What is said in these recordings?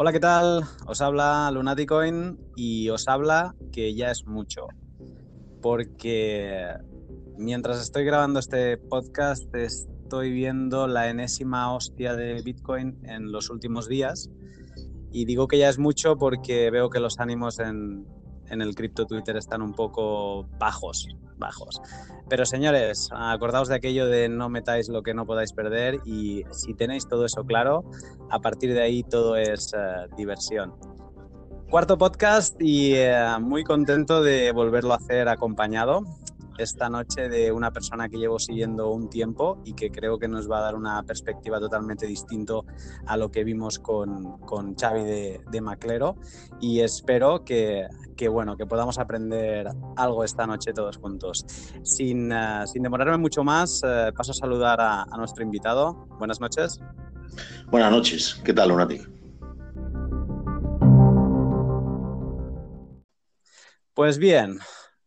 Hola, ¿qué tal? Os habla Lunaticoin y os habla que ya es mucho. Porque mientras estoy grabando este podcast estoy viendo la enésima hostia de Bitcoin en los últimos días. Y digo que ya es mucho porque veo que los ánimos en, en el cripto Twitter están un poco bajos, bajos. Pero señores, acordaos de aquello de no metáis lo que no podáis perder y si tenéis todo eso claro, a partir de ahí todo es uh, diversión. Cuarto podcast y uh, muy contento de volverlo a hacer acompañado esta noche de una persona que llevo siguiendo un tiempo y que creo que nos va a dar una perspectiva totalmente distinto a lo que vimos con, con Xavi de, de, Maclero y espero que, que, bueno, que podamos aprender algo esta noche todos juntos. Sin, uh, sin demorarme mucho más, uh, paso a saludar a, a, nuestro invitado. Buenas noches. Buenas noches. ¿Qué tal, Lunati? Pues bien,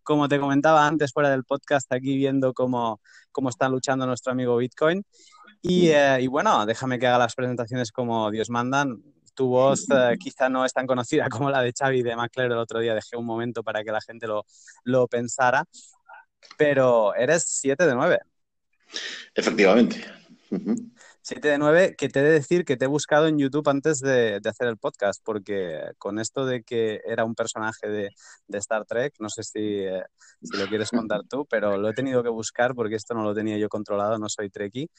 como te comentaba antes fuera del podcast, aquí viendo cómo, cómo está luchando nuestro amigo Bitcoin. Y, eh, y, bueno, déjame que haga las presentaciones como Dios mandan. Tu voz eh, quizá no es tan conocida como la de Xavi de McLaren el otro día, dejé un momento para que la gente lo, lo pensara, pero eres 7 de 9. Efectivamente. Uh -huh. 7 de 9, que te he de decir que te he buscado en YouTube antes de, de, hacer el podcast, porque con esto de que era un personaje de, de Star Trek, no sé si, eh, si, lo quieres contar tú, pero lo he tenido que buscar porque esto no lo tenía yo controlado, no soy Trekkie.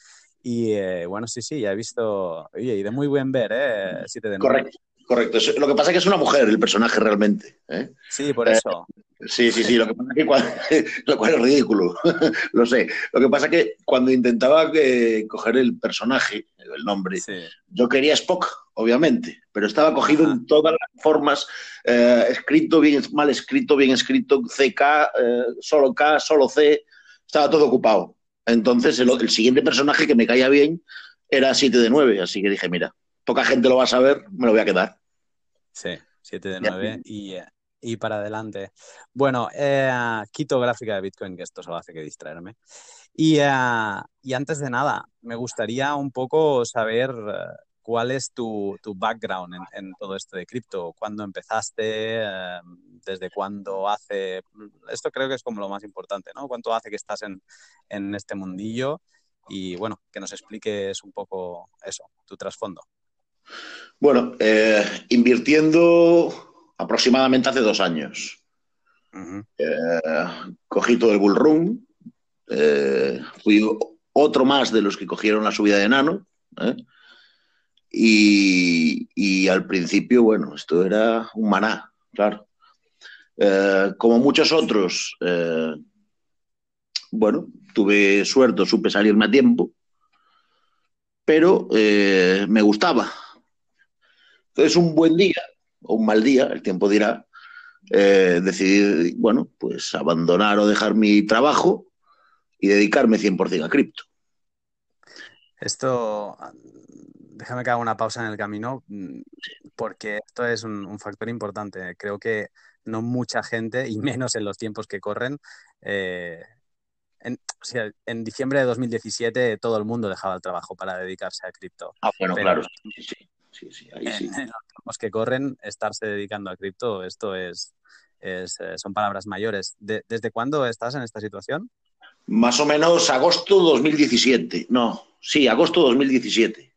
Y eh, bueno, sí, sí, ya he visto, oye, y de muy buen ver, ¿eh? 7 de 9. Correcto. Correcto. Lo que pasa es que es una mujer el personaje realmente. ¿eh? Sí, por eso. Eh, sí, sí, sí. Lo que pasa es que cuando, lo cual es ridículo. lo sé. Lo que pasa es que cuando intentaba que, coger el personaje, el nombre, sí. yo quería Spock, obviamente, pero estaba cogido Ajá. en todas las formas, eh, escrito bien, mal escrito, bien escrito, CK, eh, solo K, solo C, estaba todo ocupado. Entonces el, el siguiente personaje que me caía bien era 7 de 9, así que dije, mira, poca gente lo va a saber, me lo voy a quedar. Sí, 7 de 9 y, y, para adelante. Bueno, eh, quito gráfica de Bitcoin, que esto solo hace que distraerme. Y, uh, y antes de nada, me gustaría un poco saber uh, cuál es tu, tu background en, en, todo esto de cripto. ¿Cuándo empezaste? Uh, ¿Desde cuándo hace? Esto creo que es como lo más importante, ¿no? ¿Cuánto hace que estás en, en este mundillo? Y bueno, que nos expliques un poco eso, tu trasfondo. Bueno, eh, invirtiendo aproximadamente hace dos años. Uh -huh. eh, cogí todo el bull run, eh, fui otro más de los que cogieron la subida de nano. Y, y, al principio, bueno, esto era un maná, claro. Como muchos otros, bueno, tuve suerte, supe salirme a tiempo, pero me gustaba, entonces, un buen día o un mal día, el tiempo dirá, eh, decidí, bueno, pues abandonar o dejar mi trabajo y dedicarme 100% a cripto. Esto, déjame que haga una pausa en el camino, porque esto es un, un factor importante. Creo que no mucha gente, y menos en los tiempos que corren, eh, en, o sea, en, diciembre de 2017 todo el mundo dejaba el trabajo para dedicarse a cripto. Ah, bueno, Pero, claro, sí, sí sí, sí, ahí sí. En, los que corren, estarse dedicando a cripto, esto es, es, eh, son palabras mayores. De, ¿Desde cuándo estás en esta situación? Más o menos agosto 2017. No, sí, agosto 2017.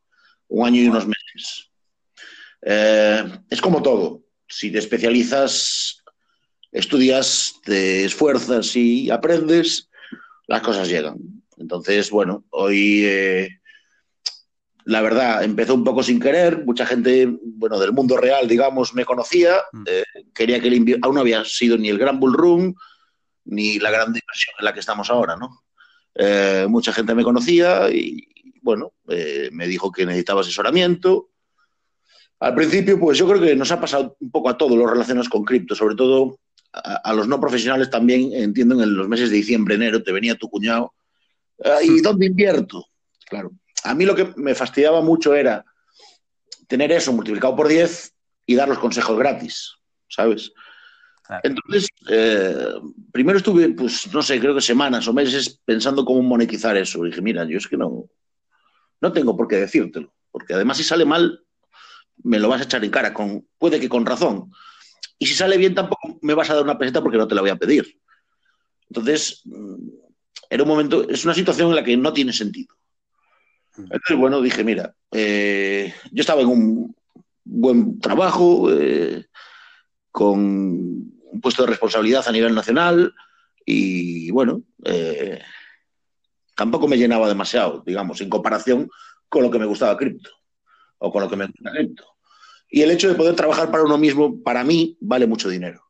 Un año y unos meses. Eh, es como todo. Si te especializas, estudias, te esfuerzas y aprendes, las cosas llegan. Entonces, bueno, hoy eh, la verdad, empezó un poco sin querer, mucha gente, bueno, del mundo real, digamos, me conocía, mm. eh, quería que el aún no había sido ni el gran bull run, ni la gran inversión en la que estamos ahora, ¿no? Eh, mucha gente me conocía y, bueno, eh, me dijo que necesitaba asesoramiento. Al principio, pues yo creo que nos ha pasado un poco a todos los relacionados con cripto, sobre todo a, a, los no profesionales también, entiendo, en los meses de diciembre, enero, te venía tu cuñado, ¿y dónde invierto? Claro, a mí lo que me fastidiaba mucho era tener eso multiplicado por 10 y dar los consejos gratis, ¿sabes? Claro. Entonces, eh, primero estuve, pues, no sé, creo que semanas o meses pensando cómo monetizar eso. Y dije, mira, yo es que no, no tengo por qué decírtelo, porque además si sale mal, me lo vas a echar en cara, con, puede que con razón. Y si sale bien, tampoco me vas a dar una peseta porque no te la voy a pedir. Entonces, mm, era un momento, es una situación en la que no tiene sentido. Entonces, bueno, dije, mira, eh, yo estaba en un buen trabajo, eh, con un puesto de responsabilidad a nivel nacional y, bueno, eh, tampoco me llenaba demasiado, digamos, en comparación con lo que me gustaba cripto o con lo que me gusta cripto. Y el hecho de poder trabajar para uno mismo, para mí, vale mucho dinero.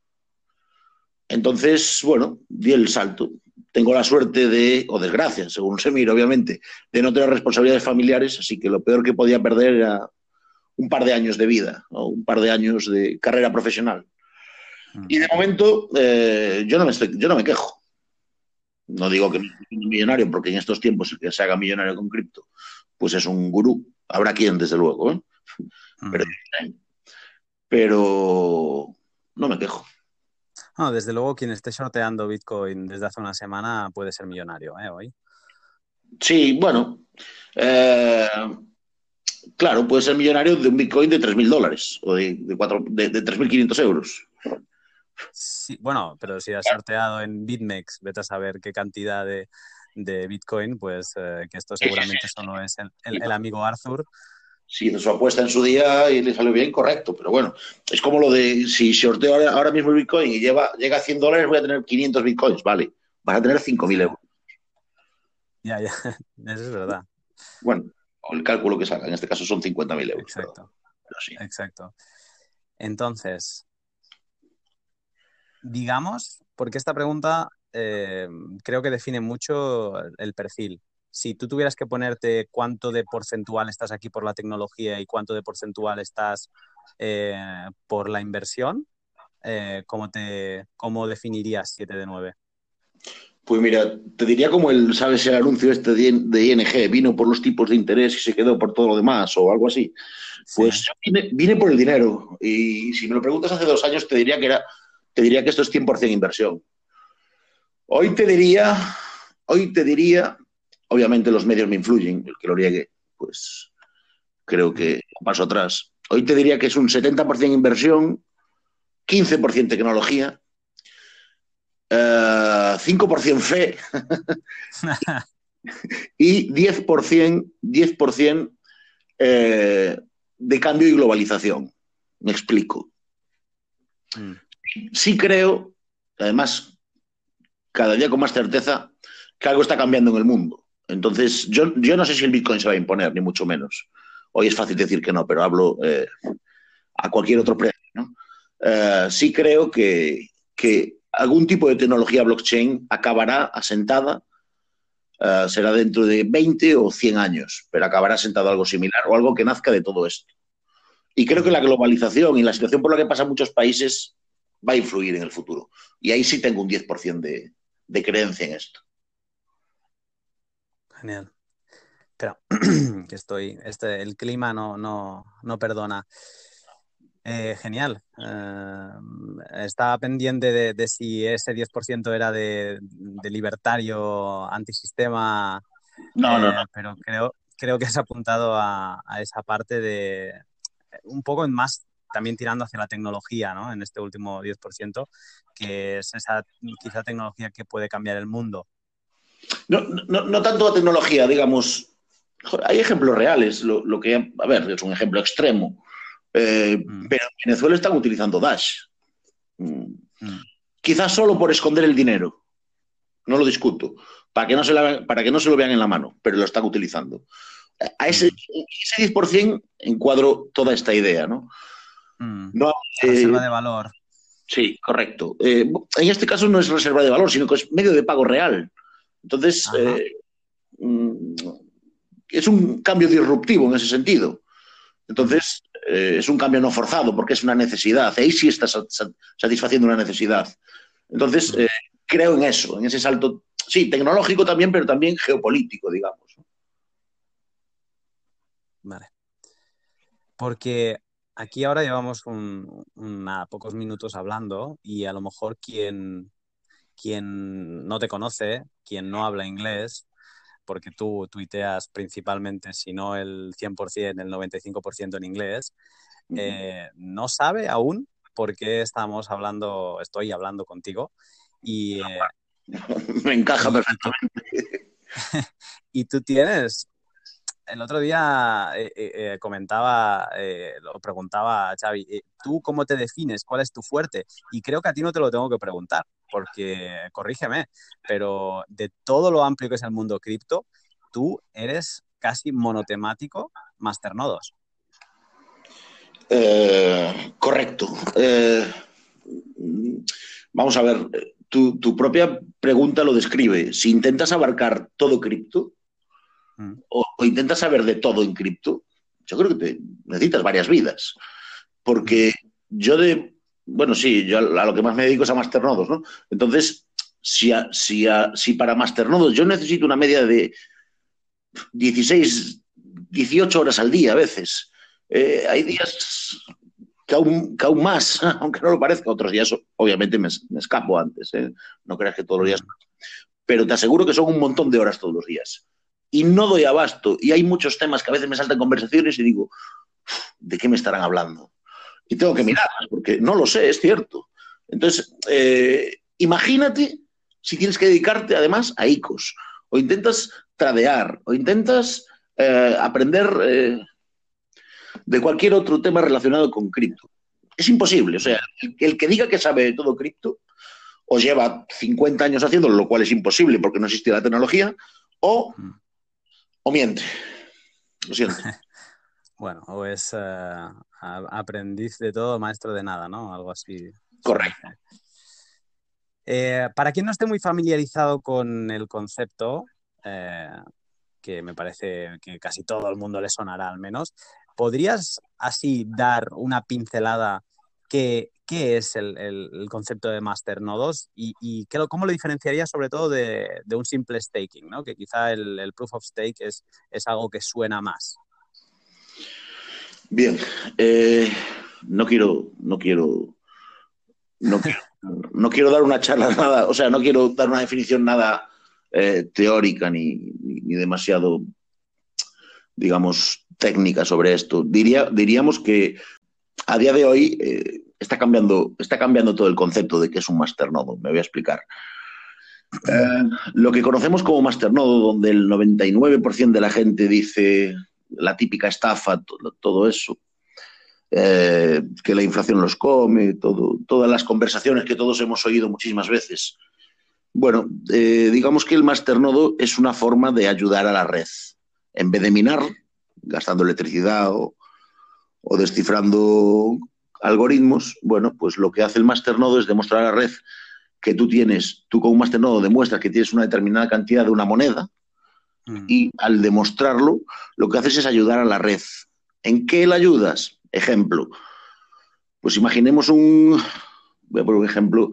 Entonces, bueno, di el salto. Tengo la suerte de, o desgracia, según se mira, obviamente, de no tener responsabilidades familiares, así que lo peor que podía perder era un par de años de vida o un par de años de carrera profesional. Mm. Y de momento eh, yo, no me estoy, yo no me quejo. No digo que me millonario, porque en estos tiempos el que se haga millonario con cripto, pues es un gurú. Habrá quien, desde luego, ¿eh? mm. pero, pero no me quejo. No, desde luego, quien esté sorteando Bitcoin desde hace una semana puede ser millonario, ¿eh? Hoy. Sí, bueno. Eh, claro, puede ser millonario de un Bitcoin de 3.000 dólares o de, de, de, 3.500 euros. Sí, bueno, pero si has sorteado en BitMEX, vete a saber qué cantidad de, de Bitcoin, pues eh, que esto seguramente solo es el, el, el amigo Arthur si hizo su apuesta en su día y le salió bien, correcto. Pero bueno, es como lo de si sorteo ahora, ahora mismo el Bitcoin y lleva, llega a 100 dólares, voy a tener 500 Bitcoins, vale. Vas a tener 5.000 euros. Ya, ya, eso es verdad. Bueno, el cálculo que salga, en este caso son 50.000 euros. Exacto. Exacto. Entonces, digamos, porque esta pregunta eh, creo que define mucho el perfil si tú tuvieras que ponerte cuánto de porcentual estás aquí por la tecnología y cuánto de porcentual estás eh, por la inversión, eh, ¿cómo, te, ¿cómo definirías 7 de 9? Pues mira, te diría como el, ¿sabes? El anuncio este de, ING, vino por los tipos de interés y se quedó por todo lo demás o algo así. Pues vine, por el dinero. Y si me lo preguntas hace dos años, te diría que era, te diría que esto es 100% inversión. Hoy te diría, hoy te diría Obviamente los medios me influyen, el que lo riegue, pues creo que paso atrás. Hoy te diría que es un 70% inversión, 15% tecnología, 5% eh, fe y 10%, 10% eh, de cambio y globalización. Me explico. Mm. Sí creo, además, cada día con más certeza, que algo está cambiando en el mundo. Entonces, yo, yo no sé si el Bitcoin se va a imponer, ni mucho menos. Hoy es fácil decir que no, pero hablo eh, a cualquier otro precio. ¿no? Eh, sí creo que, algún tipo de tecnología blockchain acabará asentada, uh, será dentro de 20 o 100 años, pero acabará asentado algo similar o algo que nazca de todo esto. Y creo que la globalización y la situación por la que pasan muchos países va a influir en el futuro. Y ahí sí tengo un 10% de, de creencia en esto. Genial. Pero que estoy, este, el clima no, no, no perdona. Eh, genial. Eh, estaba pendiente de, de, si ese 10% era de, de, libertario, antisistema. No, no, no. Eh, pero creo, creo que has apuntado a, a, esa parte de un poco más también tirando hacia la tecnología, ¿no? En este último 10%, que es esa quizá tecnología que puede cambiar el mundo. No, no, no tanto la tecnología, digamos. Hay ejemplos reales. Lo, lo, que, a ver, es un ejemplo extremo. Eh, mm. Pero en Venezuela están utilizando Dash. Mm. Mm. Quizás solo por esconder el dinero. No lo discuto. Para que no, se la, para que no se lo vean en la mano, pero lo están utilizando. A ese, ese 10% encuadro toda esta idea, ¿no? no eh, reserva de valor. Sí, correcto. Eh, en este caso no es reserva de valor, sino que es medio de pago real. Entonces, eh, mm, es un cambio disruptivo en ese sentido. Entonces, eh, es un cambio no forzado porque es una necesidad. Ahí sí está satisfaciendo una necesidad. Entonces, eh, creo en eso, en ese salto, sí, tecnológico también, pero también geopolítico, digamos. Vale. Porque aquí ahora llevamos un, un, pocos minutos hablando y a lo mejor quien, quien no te conoce, quien no habla inglés, porque tú tuiteas principalmente, si no el 100%, el 95% en inglés, eh, no sabe aún por qué estamos hablando, estoy hablando contigo. Y, eh, Me encaja perfectamente. y tú tienes el otro día eh, eh, comentaba, lo preguntaba a Xavi, ¿tú cómo te defines? ¿Cuál es tu fuerte? Y creo que a ti no te lo tengo que preguntar, porque, corrígeme, pero de todo lo amplio que es el mundo cripto, tú eres casi monotemático masternodos. Eh, correcto. Eh, vamos a ver, tu, tu, propia pregunta lo describe. Si intentas abarcar todo cripto mm. o, o, intentas saber de todo en cripto, yo creo que te necesitas varias vidas. Porque yo de, bueno, sí, yo a, lo que más me dedico es a masternodos, ¿no? Entonces, si, a, si, si para masternodos yo necesito una media de 16, 18 horas al día a veces, eh, hay días que aún, que aún, más, aunque no lo parezca, otros días obviamente me, me escapo antes, ¿eh? no creas que todos los días, pero te aseguro que son un montón de horas todos los días. Y no doy abasto, y hay muchos temas que a veces me saltan conversaciones y digo, ¿de qué me estarán hablando? Y tengo que mirar, porque no lo sé, es cierto. Entonces, eh, imagínate si tienes que dedicarte además a ICOs, o intentas tradear, o intentas eh, aprender eh, de cualquier otro tema relacionado con cripto. Es imposible. O sea, el, que diga que sabe todo cripto o lleva 50 años haciéndolo, lo cual es imposible porque no existe la tecnología, o, o miente. Lo siento. bueno, o es uh, aprendiz de todo, maestro de nada, ¿no? Algo así. Correcto. Eh, para quien no esté muy familiarizado con el concepto, eh, que me parece que casi todo el mundo le sonará al menos, ¿podrías así dar una pincelada qué, qué es el, el, el, concepto de masternodos y, y qué, cómo lo diferenciaría sobre todo de, de un simple staking, ¿no? que quizá el, el, proof of stake es, es algo que suena más? Bien, eh, no quiero, no quiero, no quiero, dar una charla nada, o sea, no quiero dar una definición nada eh, teórica ni, ni, demasiado, digamos, técnica sobre esto. Diría, diríamos que a día de hoy eh, está, cambiando, está cambiando todo el concepto de qué es un masternodo. Me voy a explicar. Lo que conocemos como masternodo, donde el 99% de la gente dice la típica estafa, todo, eso, eh, que la inflación los come, todas las conversaciones que todos hemos oído muchísimas veces. Bueno, eh, digamos que el masternodo es una forma de ayudar a la red. En vez de minar, gastando electricidad o, o, descifrando algoritmos, bueno, pues lo que hace el masternodo es demostrar a la red que tú tienes, tú con un masternodo demuestras que tienes una determinada cantidad de una moneda mm. y al demostrarlo, lo que haces es ayudar a la red. ¿En qué la ayudas? Ejemplo, pues imaginemos un, voy a poner un ejemplo,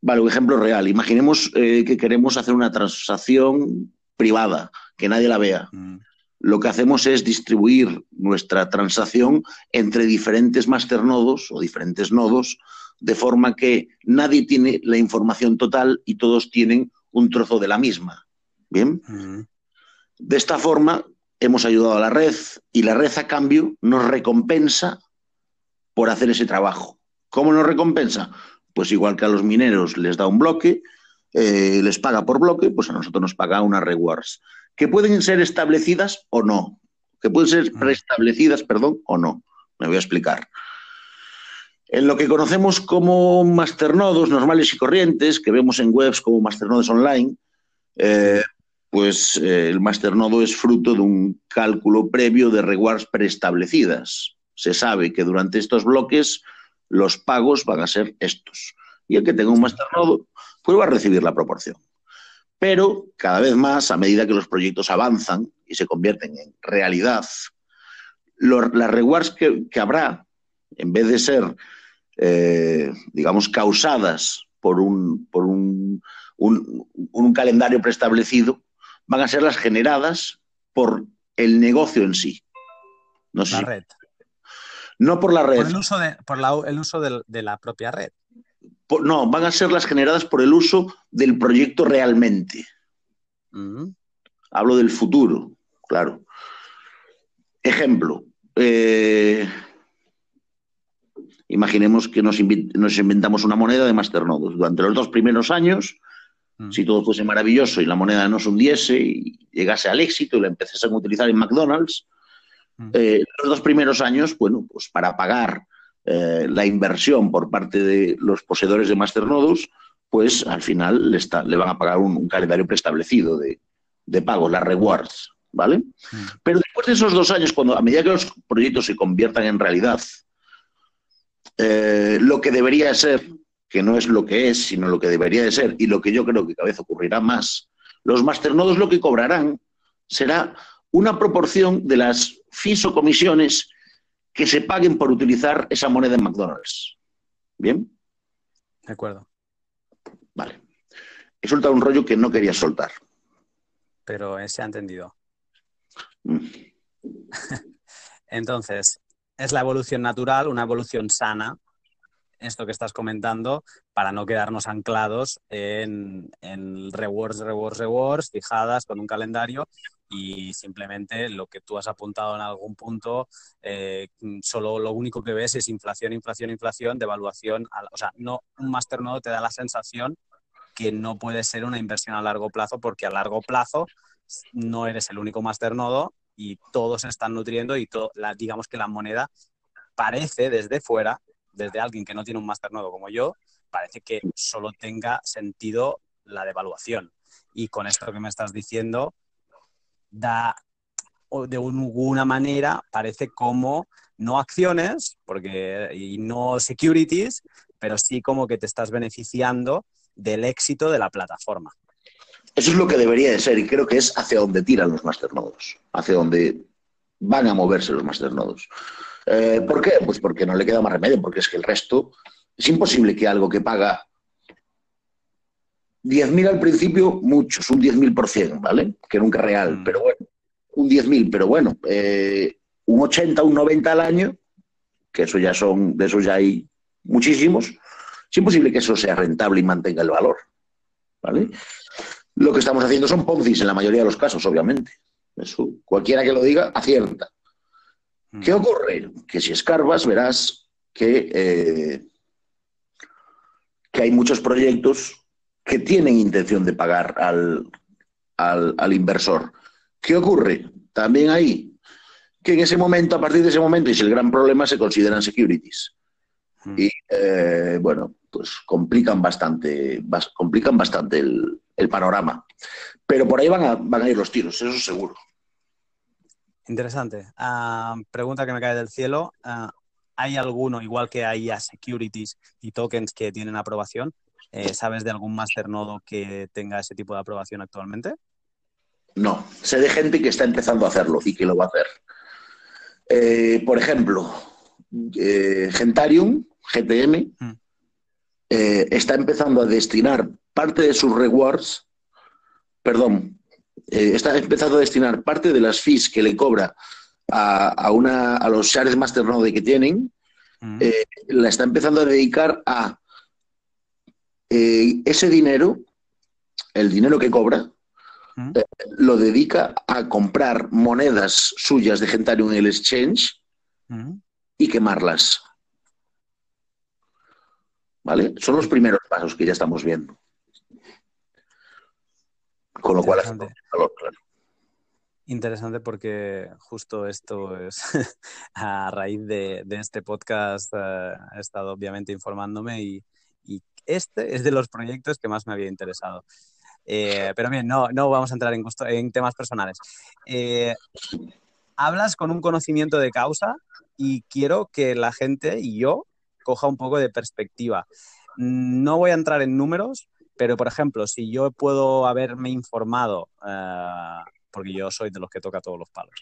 vale, un ejemplo real. Imaginemos eh, que queremos hacer una transacción privada, que nadie la vea. Mm lo que hacemos es distribuir nuestra transacción entre diferentes masternodos o diferentes nodos, de forma que nadie tiene la información total y todos tienen un trozo de la misma. Bien. Uh -huh. De esta forma hemos ayudado a la red y la red a cambio nos recompensa por hacer ese trabajo. ¿Cómo nos recompensa? Pues igual que a los mineros les da un bloque, eh, les paga por bloque, pues a nosotros nos paga unas rewards que pueden ser establecidas o no, que pueden ser preestablecidas, perdón, o no. Me voy a explicar. En lo que conocemos como masternodos normales y corrientes, que vemos en webs como masternodos online, eh, pues eh, el masternodo es fruto de un cálculo previo de rewards preestablecidas. Se sabe que durante estos bloques los pagos van a ser estos. Y el que tenga un masternodo, pues va a recibir la proporción. Pero cada vez más, a medida que los proyectos avanzan y se convierten en realidad, las rewards que, habrá, en vez de ser, eh, digamos, causadas por un, por un, un calendario preestablecido, van a ser las generadas por el negocio en sí. No sé la si... red. No por la red. Por el uso de, por la, el uso de, de la propia red no, van a ser las generadas por el uso del proyecto realmente. Uh -huh. hablo del futuro, claro. Ejemplo, eh, imaginemos que nos, inventamos una moneda de masternodos. Durante los dos primeros años, mm. si todo fuese maravilloso y la moneda no se hundiese y llegase al éxito y la empezasen a utilizar en McDonald's, mm. eh, los dos primeros años, bueno, pues para pagar eh, la inversión por parte de los poseedores de masternodos, pues al final le, está, le van a pagar un, calendario preestablecido de, de pago, las rewards, ¿vale? Mm. Pero después de esos dos años, cuando a medida que los proyectos se conviertan en realidad, eh, lo que debería ser, que no es lo que es, sino lo que debería de ser, y lo que yo creo que cada vez ocurrirá más, los masternodos lo que cobrarán será una proporción de las fees o comisiones que se paguen por utilizar esa moneda en McDonald's. ¿Bien? De acuerdo. Vale. He soltado un rollo que no quería soltar. Pero se ha entendido. Mm. Entonces, es la evolución natural, una evolución sana, esto que estás comentando, para no quedarnos anclados en, rewards, rewards, rewards, fijadas con un calendario y simplemente lo que tú has apuntado en algún punto, eh, solo lo único que ves es inflación, inflación, inflación, devaluación. O sea, no, un masternodo te da la sensación que no puede ser una inversión a largo plazo porque a largo plazo no eres el único masternodo y todos se están nutriendo y la, digamos que la moneda parece desde fuera, desde alguien que no tiene un masternodo como yo, parece que solo tenga sentido la devaluación. Y con esto que me estás diciendo, da de alguna manera parece como no acciones porque, y no securities, pero sí como que te estás beneficiando del éxito de la plataforma. Eso es lo que debería de ser y creo que es hacia donde tiran los masternodos, hacia donde van a moverse los masternodos. Eh, ¿Por qué? Pues porque no le queda más remedio, porque es que el resto es imposible que algo que paga 10.000 al principio, muchos, un 10.000%, ¿vale? Que nunca es real, mm. pero bueno, un 10.000, pero bueno, eh, un 80, un 90 al año, que eso ya son, de eso ya hay muchísimos, es imposible que eso sea rentable y mantenga el valor, ¿vale? Lo que estamos haciendo son poncis en la mayoría de los casos, obviamente. Eso, cualquiera que lo diga, acierta. ¿Qué ocurre? Que si escarbas verás que, eh, que hay muchos proyectos que tienen intención de pagar al, al, inversor. ¿Qué ocurre? También hay que en ese momento, a partir de ese momento, y es el gran problema, se consideran securities. Mm. Y eh, bueno, pues complican bastante, complican bastante el, el panorama. Pero por ahí van a, van a ir los tiros, eso seguro. Interesante. Ah, pregunta que me cae del cielo. Ah, ¿Hay alguno, igual que hay a securities y tokens que tienen aprobación? Eh, ¿Sabes de algún masternodo que tenga ese tipo de aprobación actualmente? No, sé de gente que está empezando a hacerlo y que lo va a hacer. Eh, por ejemplo, eh, Gentarium, GTM, mm. está empezando a destinar parte de sus rewards, perdón, eh, está empezando a destinar parte de las fees que le cobra a, una, a los shares Masternode que tienen, eh, la está empezando a dedicar a eh, ese dinero, el dinero que cobra, lo dedica a comprar monedas suyas de Gentarium en el exchange y quemarlas. ¿Vale? Son los primeros pasos que ya estamos viendo. Con lo cual Interesante porque justo esto es a raíz de, este podcast eh, he estado obviamente informándome y, este es de los proyectos que más me había interesado. Eh, pero bien, no, no vamos a entrar en, en temas personales. Eh, hablas con un conocimiento de causa y quiero que la gente y yo coja un poco de perspectiva. No voy a entrar en números, pero, por ejemplo, si yo puedo haberme informado, eh, porque yo soy de los que toca todos los palos,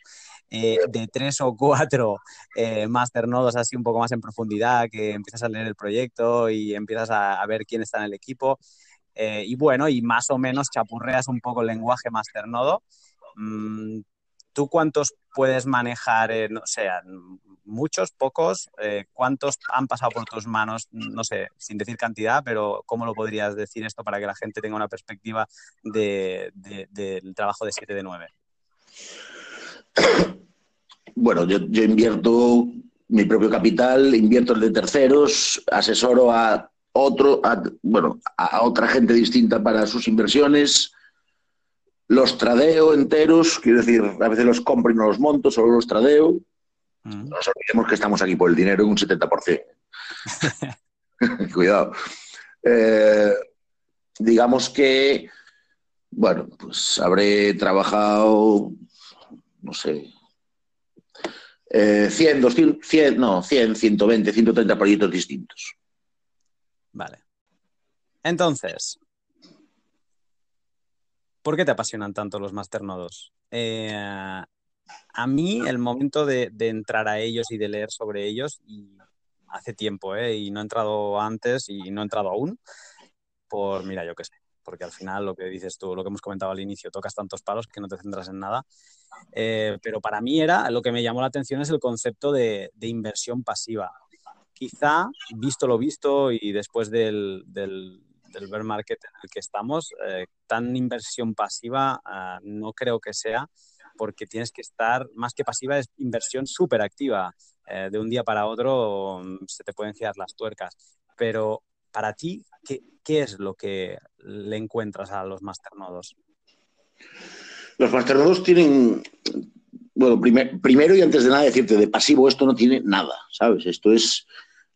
eh, de tres o cuatro eh, masternodos así un poco más en profundidad, que empiezas a leer el proyecto y empiezas a, ver quién está en el equipo, y bueno, y más o menos chapurreas un poco el lenguaje masternodo, mm, ¿tú cuántos puedes manejar? no muchos, pocos. Eh, ¿Cuántos han pasado por tus manos? No sé, sin decir cantidad, pero ¿cómo lo podrías decir esto para que la gente tenga una perspectiva del trabajo de 7 de 9? Bueno, yo, invierto mi propio capital, invierto el de terceros, asesoro a otro, bueno, a otra gente distinta para sus inversiones, los tradeo enteros, quiero decir, a veces los compro y no los monto, solo los tradeo. Mm. No nos olvidemos que estamos aquí por el dinero en un 70%. Cuidado. Eh, digamos que, bueno, pues habré trabajado, no sé, 100, 200, 100, no, 100, 120, 130 proyectos distintos. Vale. Entonces, ¿por qué te apasionan tanto los masternodos? Eh, a mí el momento de, entrar a ellos y de leer sobre ellos, hace tiempo, ¿eh? y no he entrado antes y no he entrado aún, por, mira, yo qué sé, porque al final lo que dices tú, lo que hemos comentado al inicio, tocas tantos palos que no te centras en nada. Eh, pero para mí era, lo que me llamó la atención es el concepto de, inversión pasiva. Quizá, visto lo visto y después del, bear market en el que estamos, eh, tan inversión pasiva ah, no creo que sea porque tienes que estar, más que pasiva, es inversión súper activa. Eh, de un día para otro mm, se te pueden girar las tuercas. Pero para ti, ¿qué, es lo que le encuentras a los masternodos? Los masternodos tienen, bueno, primero y antes de nada decirte, de pasivo esto no tiene nada, ¿sabes? Esto es,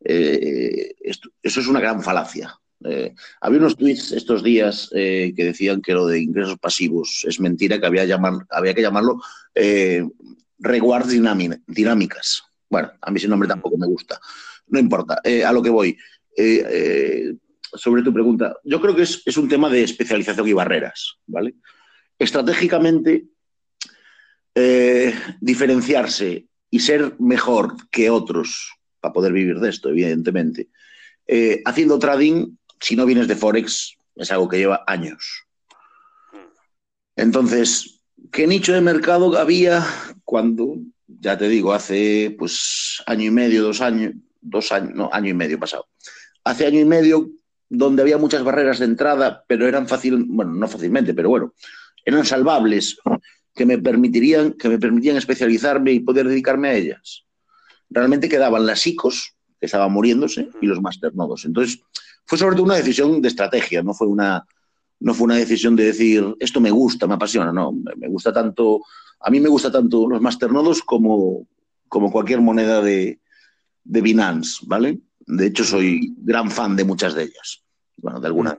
eh, eso es una gran falacia. Eh, había unos tweets estos días eh, que decían que lo de ingresos pasivos es mentira, que había, que llamarlo eh, dinámicas. Bueno, a mí ese nombre tampoco me gusta. No importa, a lo que voy. sobre tu pregunta, yo creo que es, es, un tema de especialización y barreras, ¿vale? Estratégicamente, diferenciarse y ser mejor que otros para poder vivir de esto, evidentemente. haciendo trading si no vienes de Forex, es algo que lleva años. Entonces, ¿qué nicho de mercado había cuando, ya te digo, hace pues año y medio, dos años, dos años, no, año y medio pasado. Hace año y medio donde había muchas barreras de entrada, pero eran fácil, bueno, no fácilmente, pero bueno, eran salvables, que me permitirían, que me permitían especializarme y poder dedicarme a ellas. Realmente quedaban las ICOs, que estaban muriéndose, y los masternodos. Entonces, fue sobre todo una decisión de estrategia, no fue una, no fue una decisión de decir, esto me gusta, me apasiona, no, me gusta tanto, a mí me gusta tanto los masternodos como, como cualquier moneda de, de Binance, ¿vale? De hecho, soy gran fan de muchas de ellas, bueno, de algunas.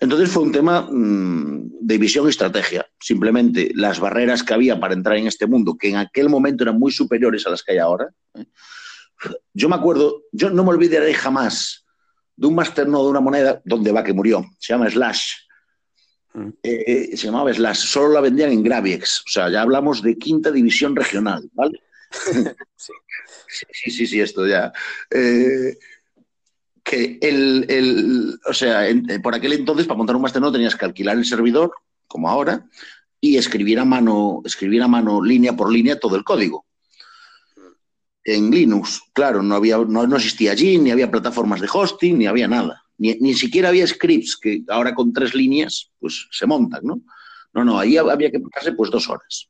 Entonces fue un tema mm, de visión y estrategia. Simplemente las barreras que había para entrar en este mundo, que en aquel momento eran muy superiores a las que hay ahora. ¿eh? Yo me acuerdo, yo no me olvidaré jamás de un masternodo de una moneda donde va que murió. Se llama Slash. Mm. Eh, eh, se llamaba Slash. Solo la vendían en Graviex. O sea, ya hablamos de quinta división regional, ¿vale? sí. sí, sí, esto ya. Eh, que el, o sea, por aquel entonces para montar un masternodo tenías que alquilar el servidor, como ahora, y escribir a mano, escribir a mano línea por línea todo el código en Linux. Claro, no, había, no, existía allí, ni había plataformas de hosting, ni había nada. Ni, siquiera había scripts que ahora con tres líneas pues se montan, ¿no? No, no, ahí había que pasarse pues dos horas.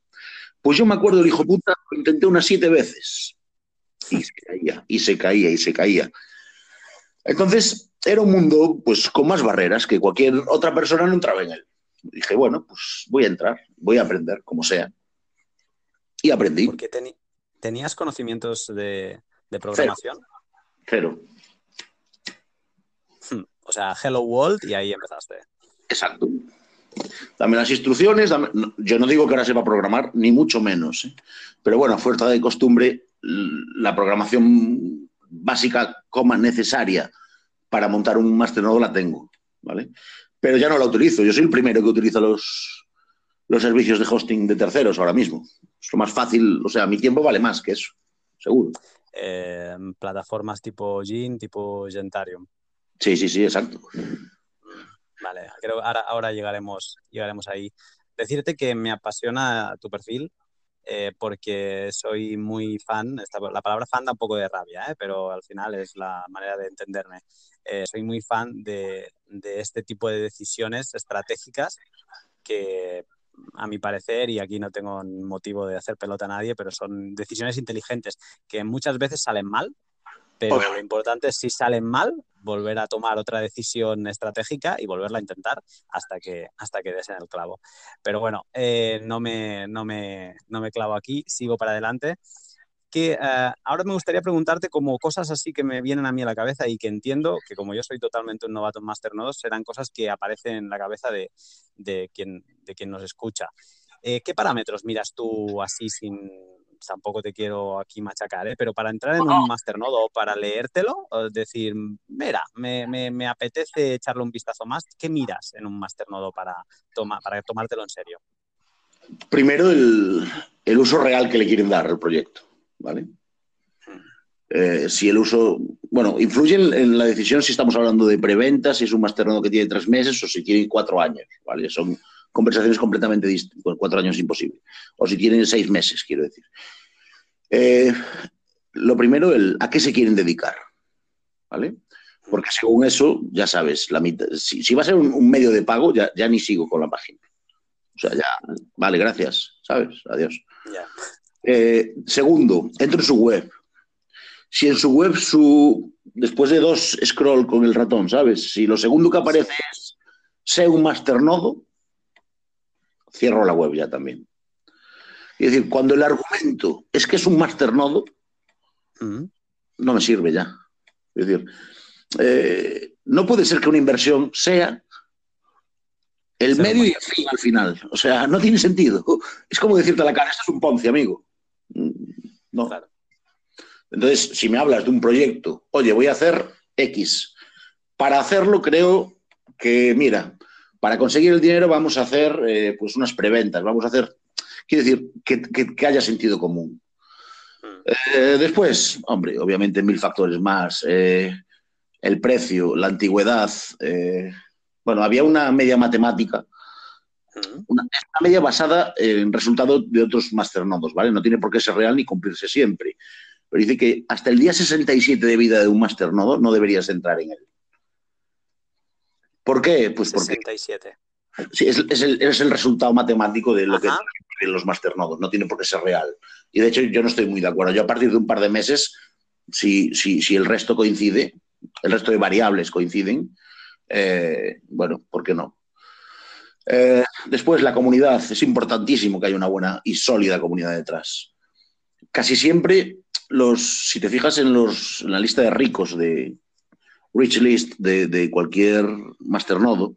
Pues yo me acuerdo el hijo puta, lo intenté unas siete veces. Y se caía, y se caía, y se caía. Entonces, era un mundo pues con más barreras que cualquier otra persona no entraba en él. Dije, bueno, pues voy a entrar, voy a aprender, como sea. Y aprendí. Porque ¿Tenías conocimientos de, programación? Cero. Hmm, o sea, Hello World y ahí empezaste. Exacto. Dame las instrucciones. yo no digo que ahora sepa programar, ni mucho menos. ¿eh? Pero bueno, a fuerza de costumbre, la programación básica, coma, necesaria para montar un masternodo la tengo. ¿vale? Pero ya no la utilizo. Yo soy el primero que utiliza los, los servicios de hosting de terceros ahora mismo. Es lo más fácil, o sea, mi tiempo vale más que eso, seguro. Eh, plataformas tipo Gin, tipo Gentarium. Sí, sí, sí, exacto. Vale, creo ahora, ahora llegaremos, llegaremos ahí. Decirte que me apasiona tu perfil eh, porque soy muy fan, la palabra fan da un poco de rabia, ¿eh? pero al final es la manera de entenderme. Soy muy fan de, de, este tipo de decisiones estratégicas que a mi parecer, y aquí no tengo motivo de hacer pelota a nadie, pero son decisiones inteligentes que muchas veces salen mal, pero lo importante es si salen mal, volver a tomar otra decisión estratégica y volverla a intentar hasta que, hasta que des en el clavo. Pero bueno, eh, no, me, no, me, no me clavo aquí, sigo para adelante. Eh, ahora me gustaría preguntarte como cosas así que me vienen a mí a la cabeza y que entiendo que como yo soy totalmente un novato en Masternodes, serán cosas que aparecen en la cabeza de, de, quien, de quien nos escucha. Eh, ¿Qué parámetros miras tú así sin, tampoco te quiero aquí machacar, ¿eh? pero para entrar en un masternodo o para leértelo, decir, mira, me, me, apetece echarle un vistazo más, ¿qué miras en un masternodo para, toma, para tomártelo en serio? Primero, el, el, uso real que le quieren dar al proyecto, ¿vale? Eh, si el uso, bueno, influye en, la decisión si estamos hablando de preventa, si es un masternodo que tiene tres meses o si tiene cuatro años, ¿vale? Son conversaciones completamente distintas. Cuatro años es imposible. O si tienen seis meses, quiero decir. Eh, lo primero, el, ¿a qué se quieren dedicar? ¿Vale? Porque según eso, ya sabes, la si, va a ser un, medio de pago, ya, ya, ni sigo con la página. O sea, ya, vale, gracias, ¿sabes? Adiós. Eh, segundo, entro en su web. Si en su web, su, después de dos scroll con el ratón, ¿sabes? Si lo segundo que aparece es sé un masternodo, cierro la web ya también. Es decir, cuando el argumento es que es un masternodo, no me sirve ya. Es decir, eh, no puede ser que una inversión sea el medio y el fin al final. O sea, no tiene sentido. Es como decirte a la cara, esto es un Ponce, amigo. No. Entonces, si me hablas de un proyecto, oye, voy a hacer X. Para hacerlo, creo que, mira, para conseguir el dinero vamos a hacer eh, pues unas preventas, vamos a hacer, quiero decir, que, haya sentido común. Mm. Eh, después, hombre, obviamente mil factores más, eh, el precio, la antigüedad, bueno, había una media matemática, mm. una, media basada en resultados de otros masternodos, ¿vale? No tiene por qué ser real ni cumplirse siempre. Pero dice que hasta el día 67 de vida de un masternodo no deberías entrar en él. ¿Por qué? Pues 67. porque. Sí, es, el, resultado matemático de lo que que los masternodos, no tiene por qué ser real. Y de hecho, yo no estoy muy de acuerdo. Yo, a partir de un par de meses, si, si, si el resto coincide, el resto de variables coinciden, eh, bueno, ¿por qué no? Eh, después, la comunidad. Es importantísimo que haya una buena y sólida comunidad detrás. Casi siempre, los, si te fijas en, los, en la lista de ricos de, rich list de, cualquier masternodo,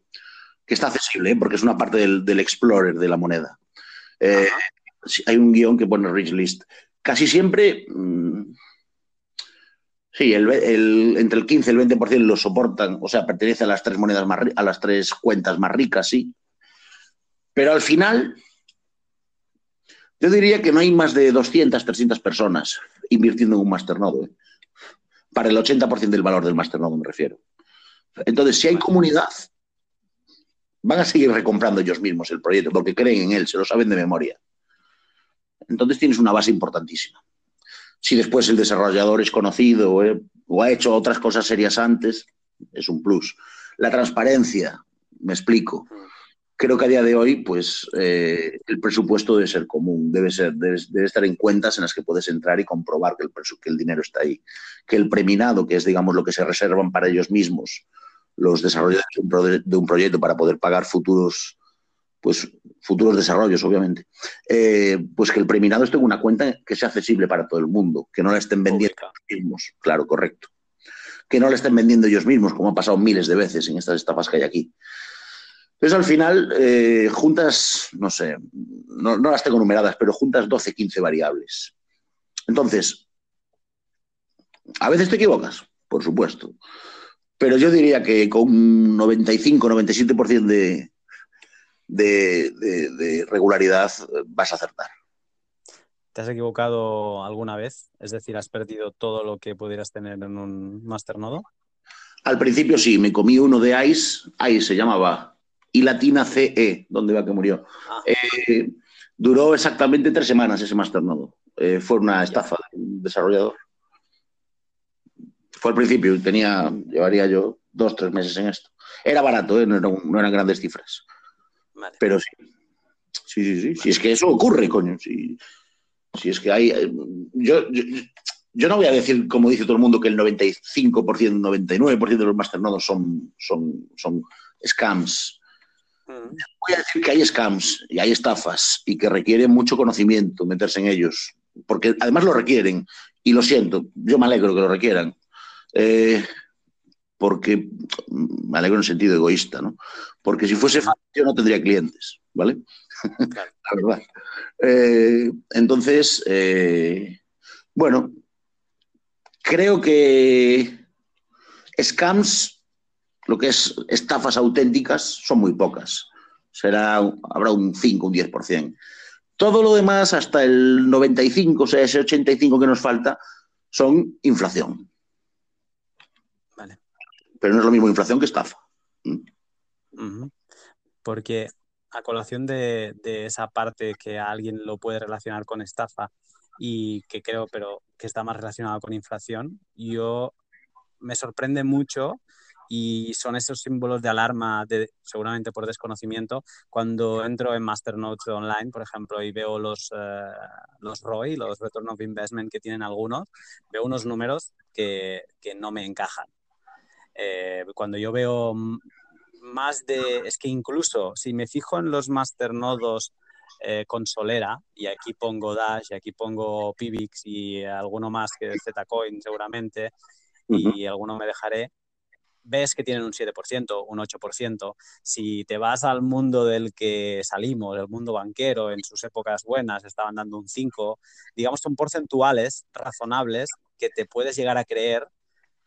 que está accesible, ¿eh? porque es una parte del, Explorer de la moneda. Eh, hay un guion que pone rich list. Casi siempre, mm, sí, entre el 15 y el 20% lo soportan, o sea, pertenece a las tres monedas más, a las tres cuentas más ricas, sí. Pero al final, yo diría que no hay más de 200, 300 personas invirtiendo en un masternodo. ¿eh? para el 80% del valor del masternode, me refiero. Entonces, si hay comunidad, van a seguir recomprando ellos mismos el proyecto porque creen en él, se lo saben de memoria. Entonces tienes una base importantísima. Si después el desarrollador es conocido eh, o ha hecho otras cosas serias antes, es un plus. La transparencia, me explico creo que a día de hoy, pues eh, el presupuesto debe ser común, debe, ser, debe, estar en cuentas en las que puedes entrar y comprobar que el, que el dinero está ahí. Que el preminado, que es, digamos, lo que se reservan para ellos mismos, los desarrolladores de un, proyecto para poder pagar futuros, pues, futuros desarrollos, obviamente, eh, pues que el preminado esté en una cuenta que sea accesible para todo el mundo, que no la estén vendiendo ellos mismos. Claro, correcto. Que no la estén vendiendo ellos mismos, como ha pasado miles de veces en estas estafas que hay aquí. Entonces, al final, eh, juntas, no sé, no, las tengo numeradas, pero juntas 12, 15 variables. Entonces, a veces te equivocas, por supuesto, pero yo diría que con un 95, 97% de, de, de, regularidad vas a acertar. ¿Te has equivocado alguna vez? Es decir, ¿has perdido todo lo que pudieras tener en un masternodo? Al principio sí, me comí uno de ICE, ICE se llamaba, y latina CE, donde va que murió. Ah. Eh, Duró exactamente tres semanas ese masternodo. Eh, fue una estafa de un desarrollador. Fue al principio, tenía, llevaría yo dos, tres meses en esto. Era barato, ¿eh? no, eran grandes cifras. Pero sí. Sí, sí, sí. Si es que eso ocurre, coño. Si, si es que hay. Eh, yo, yo, no voy a decir, como dice todo el mundo, que el 95%, 99% de los masternodos son, son, son scams. Voy a decir que hay scams y hay estafas y que requieren mucho conocimiento meterse en ellos, porque además lo requieren y lo siento, yo me alegro que lo requieran, eh, porque me alegro en sentido egoísta, ¿no? Porque si fuese fácil yo no tendría clientes, ¿vale? La verdad. Eh, entonces, eh, bueno, creo que scams lo que es estafas auténticas son muy pocas. Será, habrá un 5, un 10%. Todo lo demás, hasta el 95, o sea, ese 85 que nos falta, son inflación. Vale. Pero no es lo mismo inflación que estafa. ¿Mm? Porque a colación de, de, esa parte que alguien lo puede relacionar con estafa y que creo, pero que está más relacionado con inflación, yo me sorprende mucho y son esos símbolos de alarma, de, seguramente por desconocimiento, cuando entro en Masternodes online, por ejemplo, y veo los, eh, los ROI, los Return of Investment que tienen algunos, veo unos números que, que no me encajan. Eh, cuando yo veo más de, es que incluso si me fijo en los masternodos eh, con Solera, y aquí pongo Dash, y aquí pongo Pivix y alguno más que Zcoin seguramente, y alguno me dejaré, ves que tienen un 7%, un 8%. Si te vas al mundo del que salimos, el mundo banquero, en sus épocas buenas estaban dando un 5, digamos, son porcentuales razonables que te puedes llegar a creer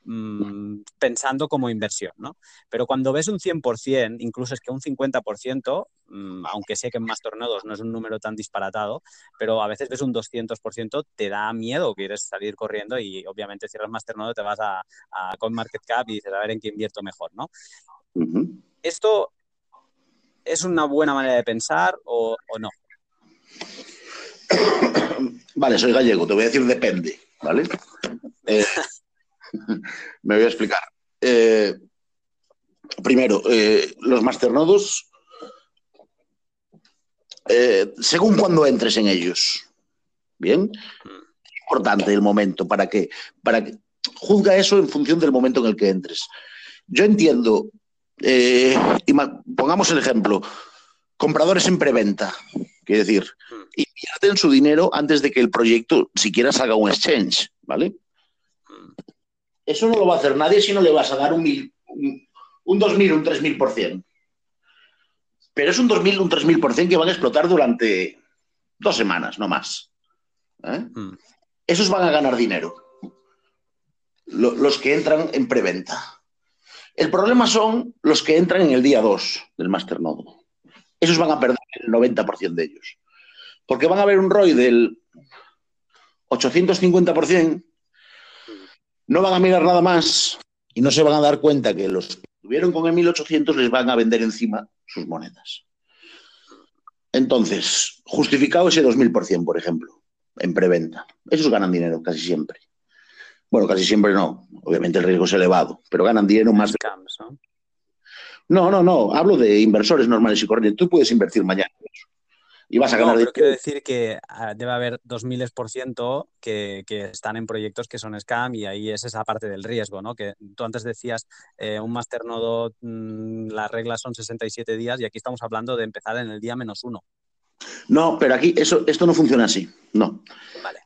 Mm, pensando como inversión, ¿no? Pero cuando ves un 100%, incluso es que un 50%, mm, aunque sé que en más tornados no es un número tan disparatado, pero a veces ves un 200%, te da miedo, quieres salir corriendo y obviamente cierras más tornado, te vas a, a CoinMarketCap y dices, a ver en qué invierto mejor, ¿no? ¿Esto es una buena manera de pensar o, no? Vale, soy gallego, te voy a decir depende, ¿vale? Eh, Me voy a explicar. Eh, primero, eh, los masternodos, eh, según cuando entres en ellos, ¿bien? Importante el momento para que, para que juzga eso en función del momento en el que entres. Yo entiendo, pongamos el ejemplo, compradores en preventa, quiere decir, invierten su dinero antes de que el proyecto siquiera salga un exchange, ¿vale? Eso no lo va a hacer nadie si no le vas a dar un, mil, un, 2.000, un 3.000%. Pero es un 2.000, un 3.000% que van a explotar durante dos semanas, no más. ¿eh? Mm. Esos van a ganar dinero. los que entran en preventa. El problema son los que entran en el día 2 del masternodo. Esos van a perder el 90% de ellos. Porque van a ver un ROI del 850% no van a mirar nada más y no se van a dar cuenta que los que tuvieron con el 1800 les van a vender encima sus monedas. Entonces, justificado ese 2000%, por ejemplo, en preventa. Esos ganan dinero casi siempre. Bueno, casi siempre no. Obviamente el riesgo es elevado, pero ganan dinero más. ¿no? no, no, Hablo de inversores normales y corrientes. Tú puedes invertir mañana y vas a ganar pero quiero decir que ah, debe haber dos miles por ciento que, están en proyectos que son scam y ahí es esa parte del riesgo, ¿no? Que tú antes decías, eh, un masternodo, mm, las reglas son 67 días y aquí estamos hablando de empezar en el día menos uno. No, pero aquí eso, esto no funciona así, no. Vale.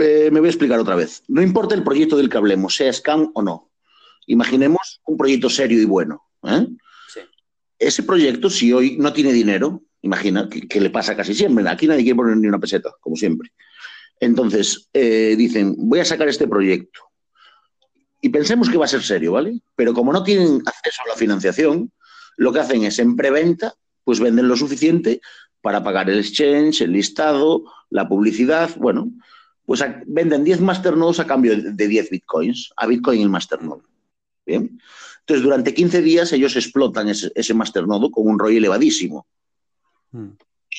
Eh, me voy a explicar otra vez. No importa el proyecto del que hablemos, sea scam o no. Imaginemos un proyecto serio y bueno. ¿eh? Sí. Ese proyecto, si hoy no tiene dinero, Imagina que, le pasa casi siempre. Aquí nadie quiere poner ni una peseta, como siempre. Entonces, eh, dicen, voy a sacar este proyecto. Y pensemos que va a ser serio, ¿vale? Pero como no tienen acceso a la financiación, lo que hacen es en preventa, pues venden lo suficiente para pagar el exchange, el listado, la publicidad. Bueno, pues venden 10 masternodes a cambio de 10 bitcoins, a bitcoin el masternode. Bien. Entonces, durante 15 días ellos explotan ese, ese masternodo con un ROI elevadísimo. Mm.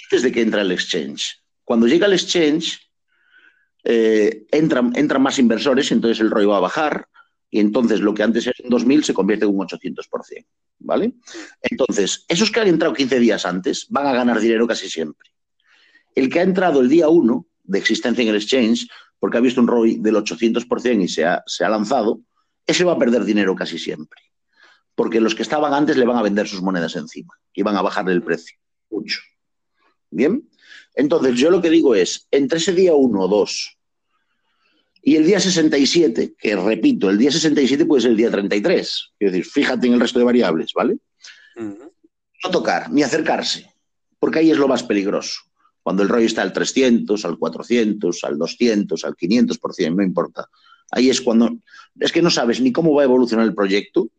antes de que entra el exchange. Cuando llega el exchange, eh, entran, más inversores entonces el ROI va a bajar y entonces lo que antes era un 2.000 se convierte en un 800%, ¿vale? Entonces, esos que han entrado 15 días antes van a ganar dinero casi siempre. El que ha entrado el día 1 de existencia en el exchange, porque ha visto un ROI del 800% y se ha, se ha lanzado, ese va a perder dinero casi siempre. Porque los que estaban antes le van a vender sus monedas encima y van a bajarle el precio. Mucho. Bien. Entonces, yo lo que digo es, entre ese día 1 o 2 y el día 67, que repito, el día 67 puede ser el día 33. Es decir, fíjate en el resto de variables, ¿vale? No tocar, ni acercarse, porque ahí es lo más peligroso. Cuando el rollo está al 300, al 400, al 200, al 500%, no importa. Ahí es cuando... Es que no sabes ni cómo va a evolucionar el proyecto,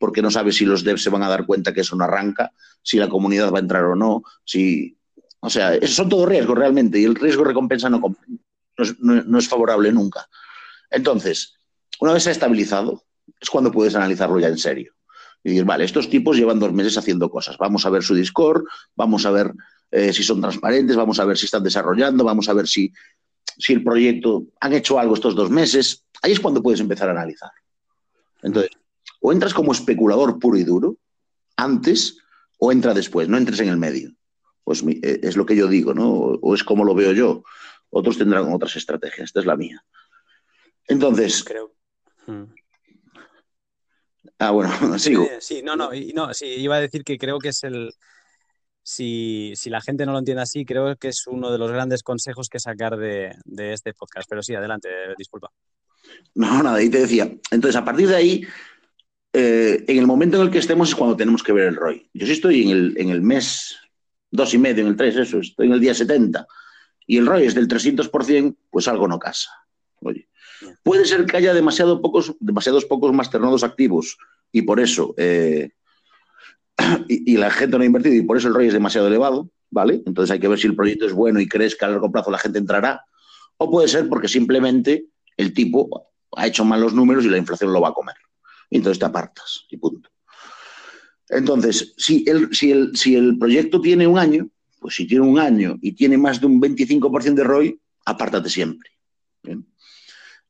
porque no sabes si los devs se van a dar cuenta que eso no arranca, si la comunidad va a entrar o no, si... O sea, esos son todos riesgos realmente, y el riesgo recompensa no, no es, favorable nunca. Entonces, una vez se ha estabilizado, es cuando puedes analizarlo ya en serio. Y decir, vale, estos tipos llevan dos meses haciendo cosas. Vamos a ver su Discord, vamos a ver eh, si son transparentes, vamos a ver si están desarrollando, vamos a ver si, si el proyecto han hecho algo estos dos meses. Ahí es cuando puedes empezar a analizar. Entonces, o entras como especulador puro y duro antes o entra después, no entres en el medio. Pues eh, es lo que yo digo, ¿no? O es como lo veo yo. Otros tendrán otras estrategias. Esta es la mía. Entonces. Creo. Hmm. Ah, bueno, sigo. Sí, no, no, no, sí, iba a decir que creo que es el. Si, la gente no lo entiende así, creo que es uno de los grandes consejos que sacar de, este podcast. Pero sí, adelante, disculpa. No, nada, ahí te decía. Entonces, a partir de ahí, eh, en el momento en el que estemos es cuando tenemos que ver el ROI. Yo sí estoy en el, en el mes dos y medio, en el tres, eso, estoy en el día 70 y el ROI es del 300%, pues algo no casa. Oye, puede ser que haya demasiado pocos, demasiados pocos masternodos activos y por eso eh, y, la gente no ha invertido y por eso el ROI es demasiado elevado, ¿vale? Entonces hay que ver si el proyecto es bueno y crees que a largo plazo la gente entrará. O puede ser porque simplemente el tipo ha hecho mal los números y la inflación lo va a comer. Y entonces te apartas y punto. Entonces, si el, si el, si el proyecto tiene un año, pues si tiene un año y tiene más de un 25% de ROI, apártate siempre.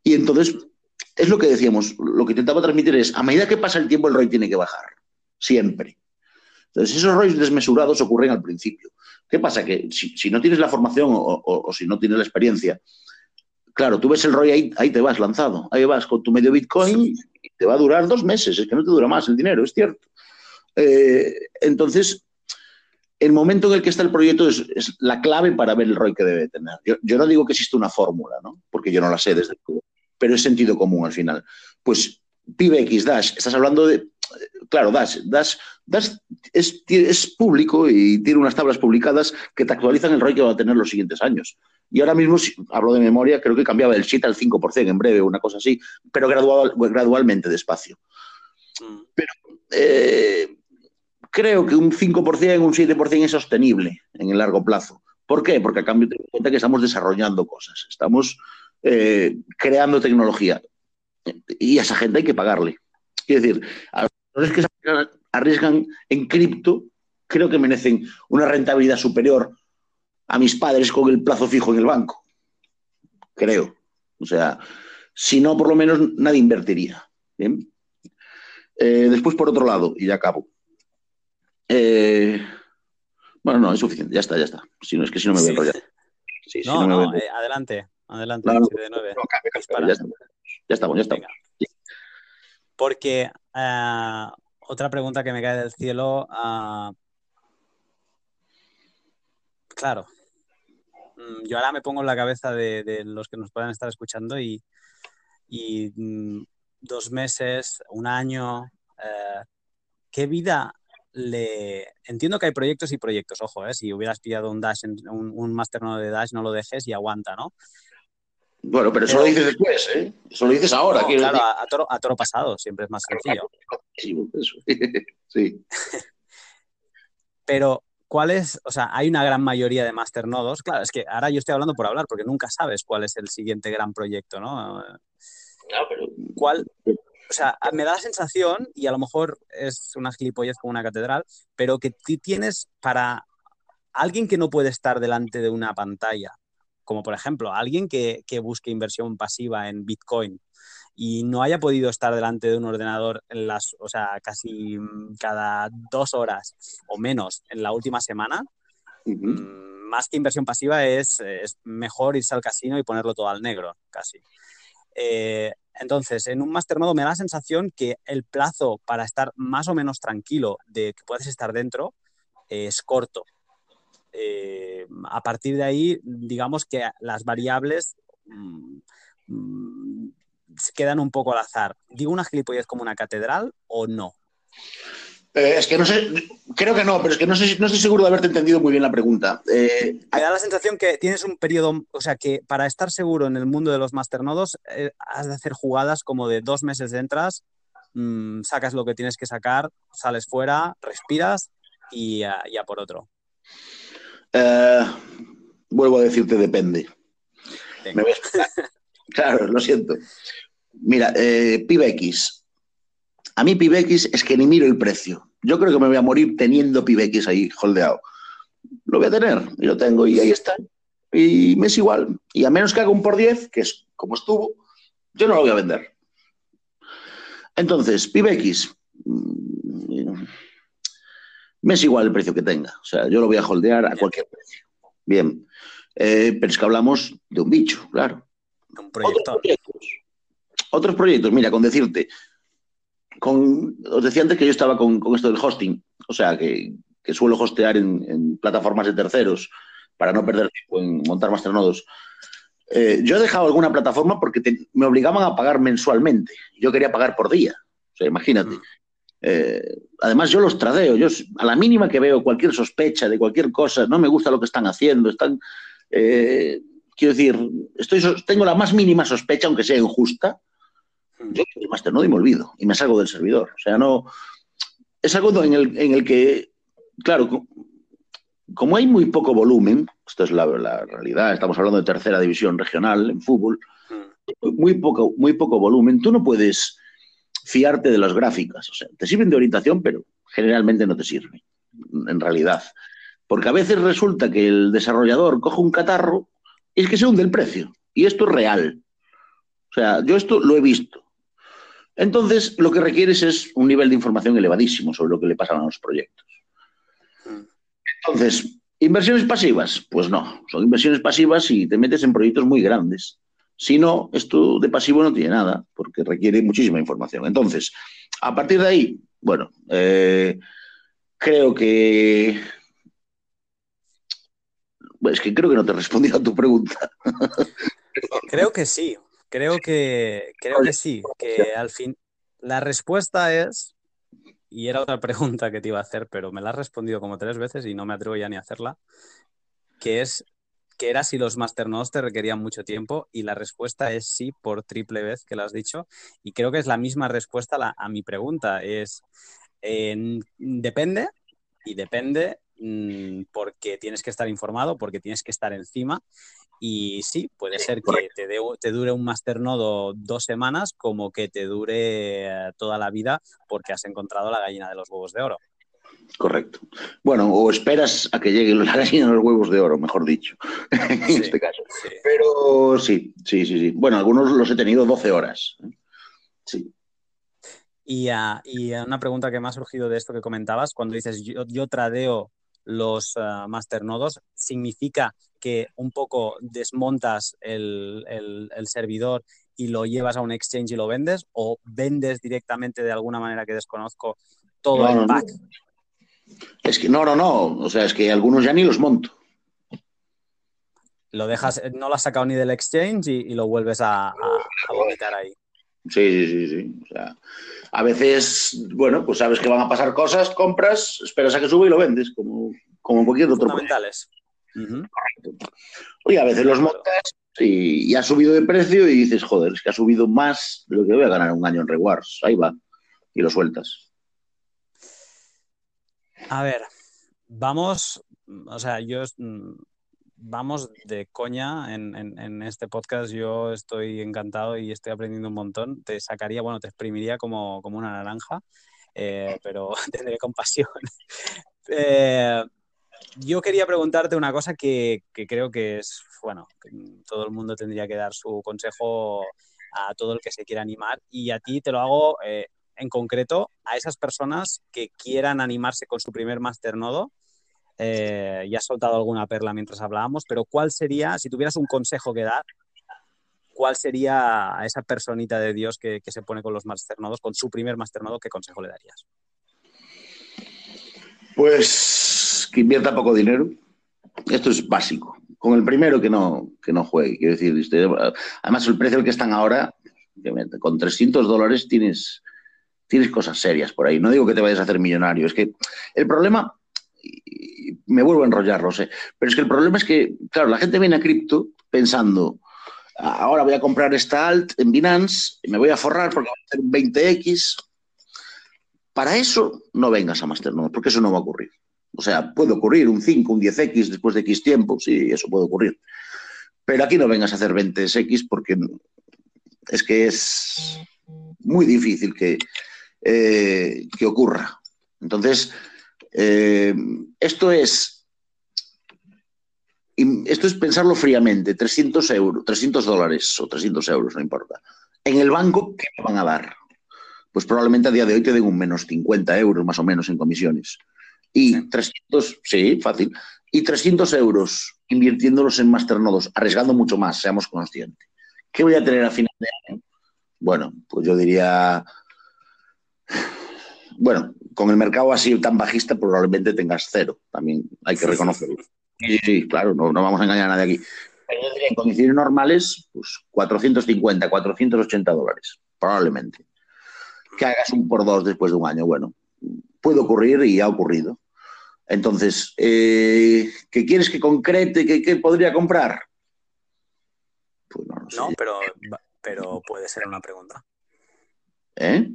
Y entonces, es lo que decíamos, lo que intentaba transmitir es, a medida que pasa el tiempo, el ROI tiene que bajar, siempre. Entonces, esos ROIs desmesurados ocurren al principio. ¿Qué pasa? Que si, no tienes la formación o, si no tienes la experiencia, claro, tú ves el ROI ahí, te vas lanzado, ahí vas con tu medio Bitcoin te va a durar dos meses, es que no te dura más el dinero, es cierto. Eh, entonces, el momento en el que está el proyecto es, la clave para ver el ROI que debe tener. Yo, no digo que exista una fórmula, ¿no? porque yo no la sé desde luego, pero es sentido común al final. Pues PIBX, Dash, estás hablando de... Claro, Dash, Dash, Es, público y tiene unas tablas publicadas que te actualizan el ROI que va a tener los siguientes años. Y ahora mismo, si hablo de memoria, creo que cambiaba del 7 al 5% en breve, una cosa así, pero gradual, gradualmente despacio. Mm. Pero eh, creo que un 5%, un 7% es sostenible en el largo plazo. ¿Por qué? Porque a cambio ten en cuenta que estamos desarrollando cosas, estamos eh, creando tecnología y a esa gente hay que pagarle. Es decir, a los que arriesgan en cripto, creo que merecen una rentabilidad superior a mis padres con el plazo fijo en el banco. Creo. O sea, si no, por lo menos nadie invertiría. ¿Bien? Eh, después, por otro lado, y ya acabo. Eh, bueno, no, es suficiente, ya está, ya está. Si no, es que si no me voy a enrollar. no, no, eh, adelante, adelante. ya, estamos, ya estamos. Porque eh, otra pregunta que me cae del cielo. Ah, claro, mm, yo ahora me pongo en la cabeza de, los que nos puedan estar escuchando y, mm, dos meses, un año, ¿qué vida le... Entiendo que hay proyectos y proyectos, ojo, ¿eh? si hubieras pillado un Dash, un, un masternodo de Dash, no lo dejes y aguanta, ¿no? Bueno, pero eso lo dices después, ¿eh? Eso lo dices ahora. claro, a, toro, a, toro, pasado siempre es más sencillo. Sí. pero, ¿cuál es? O sea, hay una gran mayoría de masternodos. Claro, es que ahora yo estoy hablando por hablar, porque nunca sabes cuál es el siguiente gran proyecto, ¿no? Claro, pero... ¿Cuál, o sea, me da la sensación, y a lo mejor es una gilipollez como una catedral, pero que tienes para alguien que no puede estar delante de una pantalla, como por ejemplo alguien que, que busque inversión pasiva en Bitcoin y no haya podido estar delante de un ordenador en las, o sea, casi cada dos horas o menos en la última semana, mm, más que inversión pasiva es, es, mejor irse al casino y ponerlo todo al negro, casi. Eh, entonces, en un masternodo me da la sensación que el plazo para estar más o menos tranquilo de que puedes estar dentro es corto. Eh, a partir de ahí, digamos que las variables mmm, mmm, quedan un poco al azar. ¿Digo una gilipollez como una catedral o no? Eh, es que no sé, creo que no, pero es que no, sé, no estoy seguro de haberte entendido muy bien la pregunta. Eh, Me da la sensación que tienes un periodo, o sea, que para estar seguro en el mundo de los masternodos eh, has de hacer jugadas como de dos meses entras, mmm, sacas lo que tienes que sacar, sales fuera, respiras y ya, ya por otro. Eh, vuelvo a decirte, depende. Me claro, lo siento. Mira, eh, PIBX, a mí PIBX es que ni miro el precio. Yo creo que me voy a morir teniendo PIBX ahí holdeado. Lo voy a tener y lo tengo y ahí está. Y me es igual. Y a menos que haga un por 10, que es como estuvo, yo no lo voy a vender. Entonces, PIBX, mm, me es igual el precio que tenga. O sea, yo lo voy a holdear a cualquier precio. Bien. Eh, pero es que hablamos de un bicho, claro. Un proyecto. Otros proyectos. Otros proyectos, mira, con decirte, con, os decía antes que yo estaba con, con esto del hosting, o sea, que, que suelo hostear en, en, plataformas de terceros para no perder tiempo en montar masternodos. Eh, yo he dejado alguna plataforma porque te, me obligaban a pagar mensualmente. Yo quería pagar por día. O sea, imagínate. Eh, además, yo los tradeo. Yo, a la mínima que veo cualquier sospecha de cualquier cosa, no me gusta lo que están haciendo. Están, eh, quiero decir, estoy, tengo la más mínima sospecha, aunque sea injusta, yo el masternodo y me olvido y me salgo del servidor. O sea, no. Es algo en el, en el que, claro, como hay muy poco volumen, esto es la, la, realidad, estamos hablando de tercera división regional en fútbol, muy poco, muy poco volumen, tú no puedes fiarte de las gráficas. O sea, te sirven de orientación, pero generalmente no te sirven, en realidad. Porque a veces resulta que el desarrollador coge un catarro y es que se hunde el precio. Y esto es real. O sea, yo esto lo he visto. Entonces, lo que requieres es un nivel de información elevadísimo sobre lo que le pasa a los proyectos. Entonces, ¿inversiones pasivas? Pues no, son inversiones pasivas y te metes en proyectos muy grandes. Si no, esto de pasivo no tiene nada, porque requiere muchísima información. Entonces, a partir de ahí, bueno, eh, creo que... Es que creo que no te he respondido a tu pregunta. creo que sí, creo que, creo que sí, que al fin la respuesta es, y era otra pregunta que te iba a hacer, pero me la has respondido como tres veces y no me atrevo ya ni a hacerla, que es que era si los masternodes te requerían mucho tiempo y la respuesta es sí por triple vez que lo has dicho y creo que es la misma respuesta a, la, a mi pregunta, es eh, depende y depende mmm, porque tienes que estar informado, porque tienes que estar encima y sí, puede ser que te, de, te, dure un masternodo dos semanas como que te dure toda la vida porque has encontrado la gallina de los huevos de oro. Correcto. Bueno, o esperas a que llegue la gallina de los huevos de oro, mejor dicho, en sí, este caso. Sí. Pero sí, sí, sí, sí. Bueno, algunos los he tenido 12 horas. ¿eh? Sí. Y, uh, y, una pregunta que me ha surgido de esto que comentabas, cuando dices yo, yo tradeo los uh, masternodos, ¿significa que un poco desmontas el, el, el, servidor y lo llevas a un exchange y lo vendes? ¿O vendes directamente de alguna manera que desconozco todo no, el pack? No. Es que no, no, no. O sea, es que algunos ya ni los monto. Lo dejas, no lo has sacado ni del exchange y, y lo vuelves a, a, a vomitar ahí. Sí, sí, sí, sí. O sea, a veces, bueno, pues sabes que van a pasar cosas, compras, esperas a que suba y lo vendes, como, como cualquier otro. Fundamentales. Uh -huh. Oye, a veces los montas y, y, ha subido de precio y dices, joder, es que ha subido más de lo que voy a ganar un año en rewards. Ahí va. Y lo sueltas. A ver, vamos, o sea, yo vamos de coña en, este podcast. Yo estoy encantado y estoy aprendiendo un montón. Te sacaría, bueno, te exprimiría como, como una naranja, eh, pero tendré compasión. eh, yo quería preguntarte una cosa que, que, creo que es, bueno, todo el mundo tendría que dar su consejo a todo el que se quiera animar y a ti te lo hago eh, en concreto a esas personas que quieran animarse con su primer masternodo. Eh, ya has soltado alguna perla mientras hablábamos, pero ¿cuál sería, si tuvieras un consejo que dar, cuál sería a esa personita de Dios que, se pone con los masternodos, con su primer masternodo, qué consejo le darías? Pues que invierta poco dinero. Esto es básico. Con el primero que no, que no juegue. Quiero decir, además el precio al que están ahora, con 300 dólares tienes, tienes cosas serias por ahí. No digo que te vayas a hacer millonario. Es que el problema, me vuelvo a enrollar, lo sé, pero es que el problema es que, claro, la gente viene a cripto pensando, ahora voy a comprar esta alt en Binance, me voy a forrar porque va a hacer un 20x, para eso no vengas a Masternode, porque eso no va a ocurrir. O sea, puede ocurrir un 5, un 10X después de X tiempo, sí, eso puede ocurrir. Pero aquí no vengas a hacer 20X porque es que es muy difícil que, eh, que ocurra. Entonces, eh, esto es esto es pensarlo fríamente, 300 euros, 300 dólares o 300 euros, no importa. En el banco, ¿qué me van a dar? pues probablemente a día de hoy te den un menos 50 euros más o menos en comisiones. Y 300, sí, fácil. Y 300 euros invirtiéndolos en masternodos, arriesgando mucho más, seamos conscientes. ¿Qué voy a tener a final de año? Bueno, pues yo diría, bueno, con el mercado así tan bajista probablemente tengas cero, también hay que reconocerlo. Sí, sí, claro, no, no vamos a engañar a nadie aquí. Pero yo diría en condiciones normales, pues 450, 480 dólares, probablemente que hagas un por dos después de un año. Bueno, puede ocurrir y ha ocurrido. Entonces, eh, ¿qué quieres que concrete? ¿Qué, podría comprar? Pues no, no, sé. no pero, pero puede ser una pregunta. ¿Eh?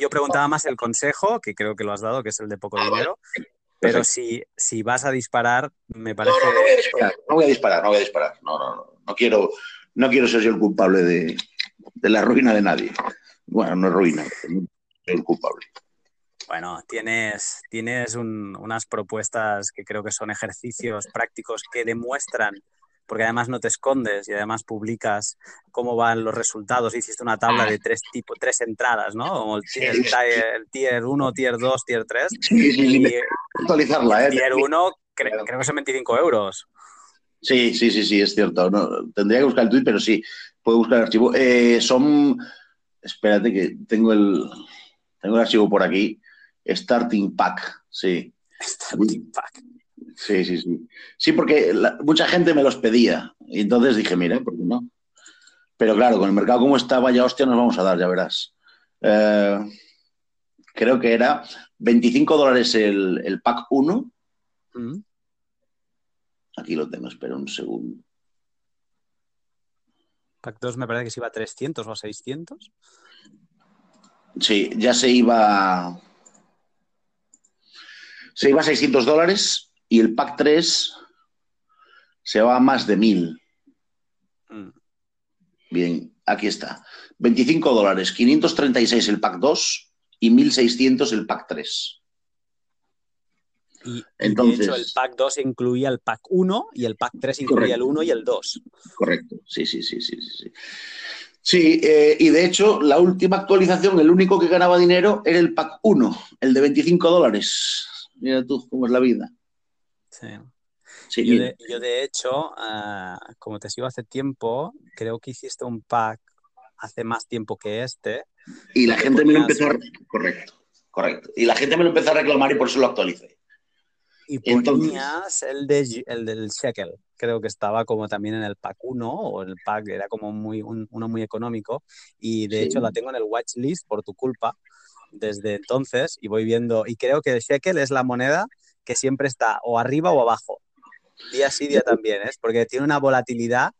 Yo, preguntaba más el consejo, que creo que lo has dado, que es el de poco dinero. Pero si, si vas a disparar, me parece. No, no, voy a disparar, no voy a disparar, no voy a disparar. No, no, no. No quiero, no quiero ser yo el culpable de, de la ruina de nadie. Bueno, no es ruina, es culpable. Bueno, tienes, tienes unas propuestas que creo que son ejercicios prácticos que demuestran, porque además no te escondes y además publicas cómo van los resultados. Hiciste una tabla de tres tipos, tres entradas, ¿no? Como el, tier, 1, tier 2, tier 3. Sí, sí, sí. actualizarla, ¿eh? Tier 1 creo, que son 25 euros. Sí, sí, sí, sí, es cierto. No, tendría que buscar el tweet, pero sí, puedo buscar el archivo. Eh, son Espérate que tengo el, tengo el archivo por aquí. Starting Pack, sí. Starting Pack. Sí, sí, sí. Sí, porque mucha gente me los pedía. Y entonces dije, mira, ¿por qué no? Pero claro, con el mercado como está, vaya hostia, nos vamos a dar, ya verás. Eh, creo que era 25 dólares el, pack 1. Mm. Aquí lo tengo, espera un segundo. Pack 2 me parece que se iba a 300 o a 600. Sí, ya se iba. Se iba a 600 dólares y el pack 3 se va a más de 1000. Mm. Bien, aquí está. 25 dólares, 536 el pack 2 y 1600 el pack 3. Y, Entonces, de hecho, el pack 2 incluía el pack 1 y el pack 3 incluía el 1 y el 2. Correcto, sí, sí, sí, sí. Sí, sí eh, y de hecho, la última actualización, el único que ganaba dinero era el pack 1, el de 25 dólares. Mira tú cómo es la vida. Sí. sí yo, de, yo, de, hecho, uh, como te sigo hace tiempo, creo que hiciste un pack hace más tiempo que este. Y la gente me lo empezó a... Correcto, correcto. Y la gente me lo empezó a reclamar y por eso lo actualicé. Y ponías el, de, el del shekel, creo que estaba como también en el pack 1 o el pack era como muy, uno muy económico y de hecho la tengo en el watchlist por tu culpa desde entonces y voy viendo y creo que el shekel es la moneda que siempre está o arriba o abajo. Día sí, día también, ¿es? ¿eh? Porque tiene una volatilidad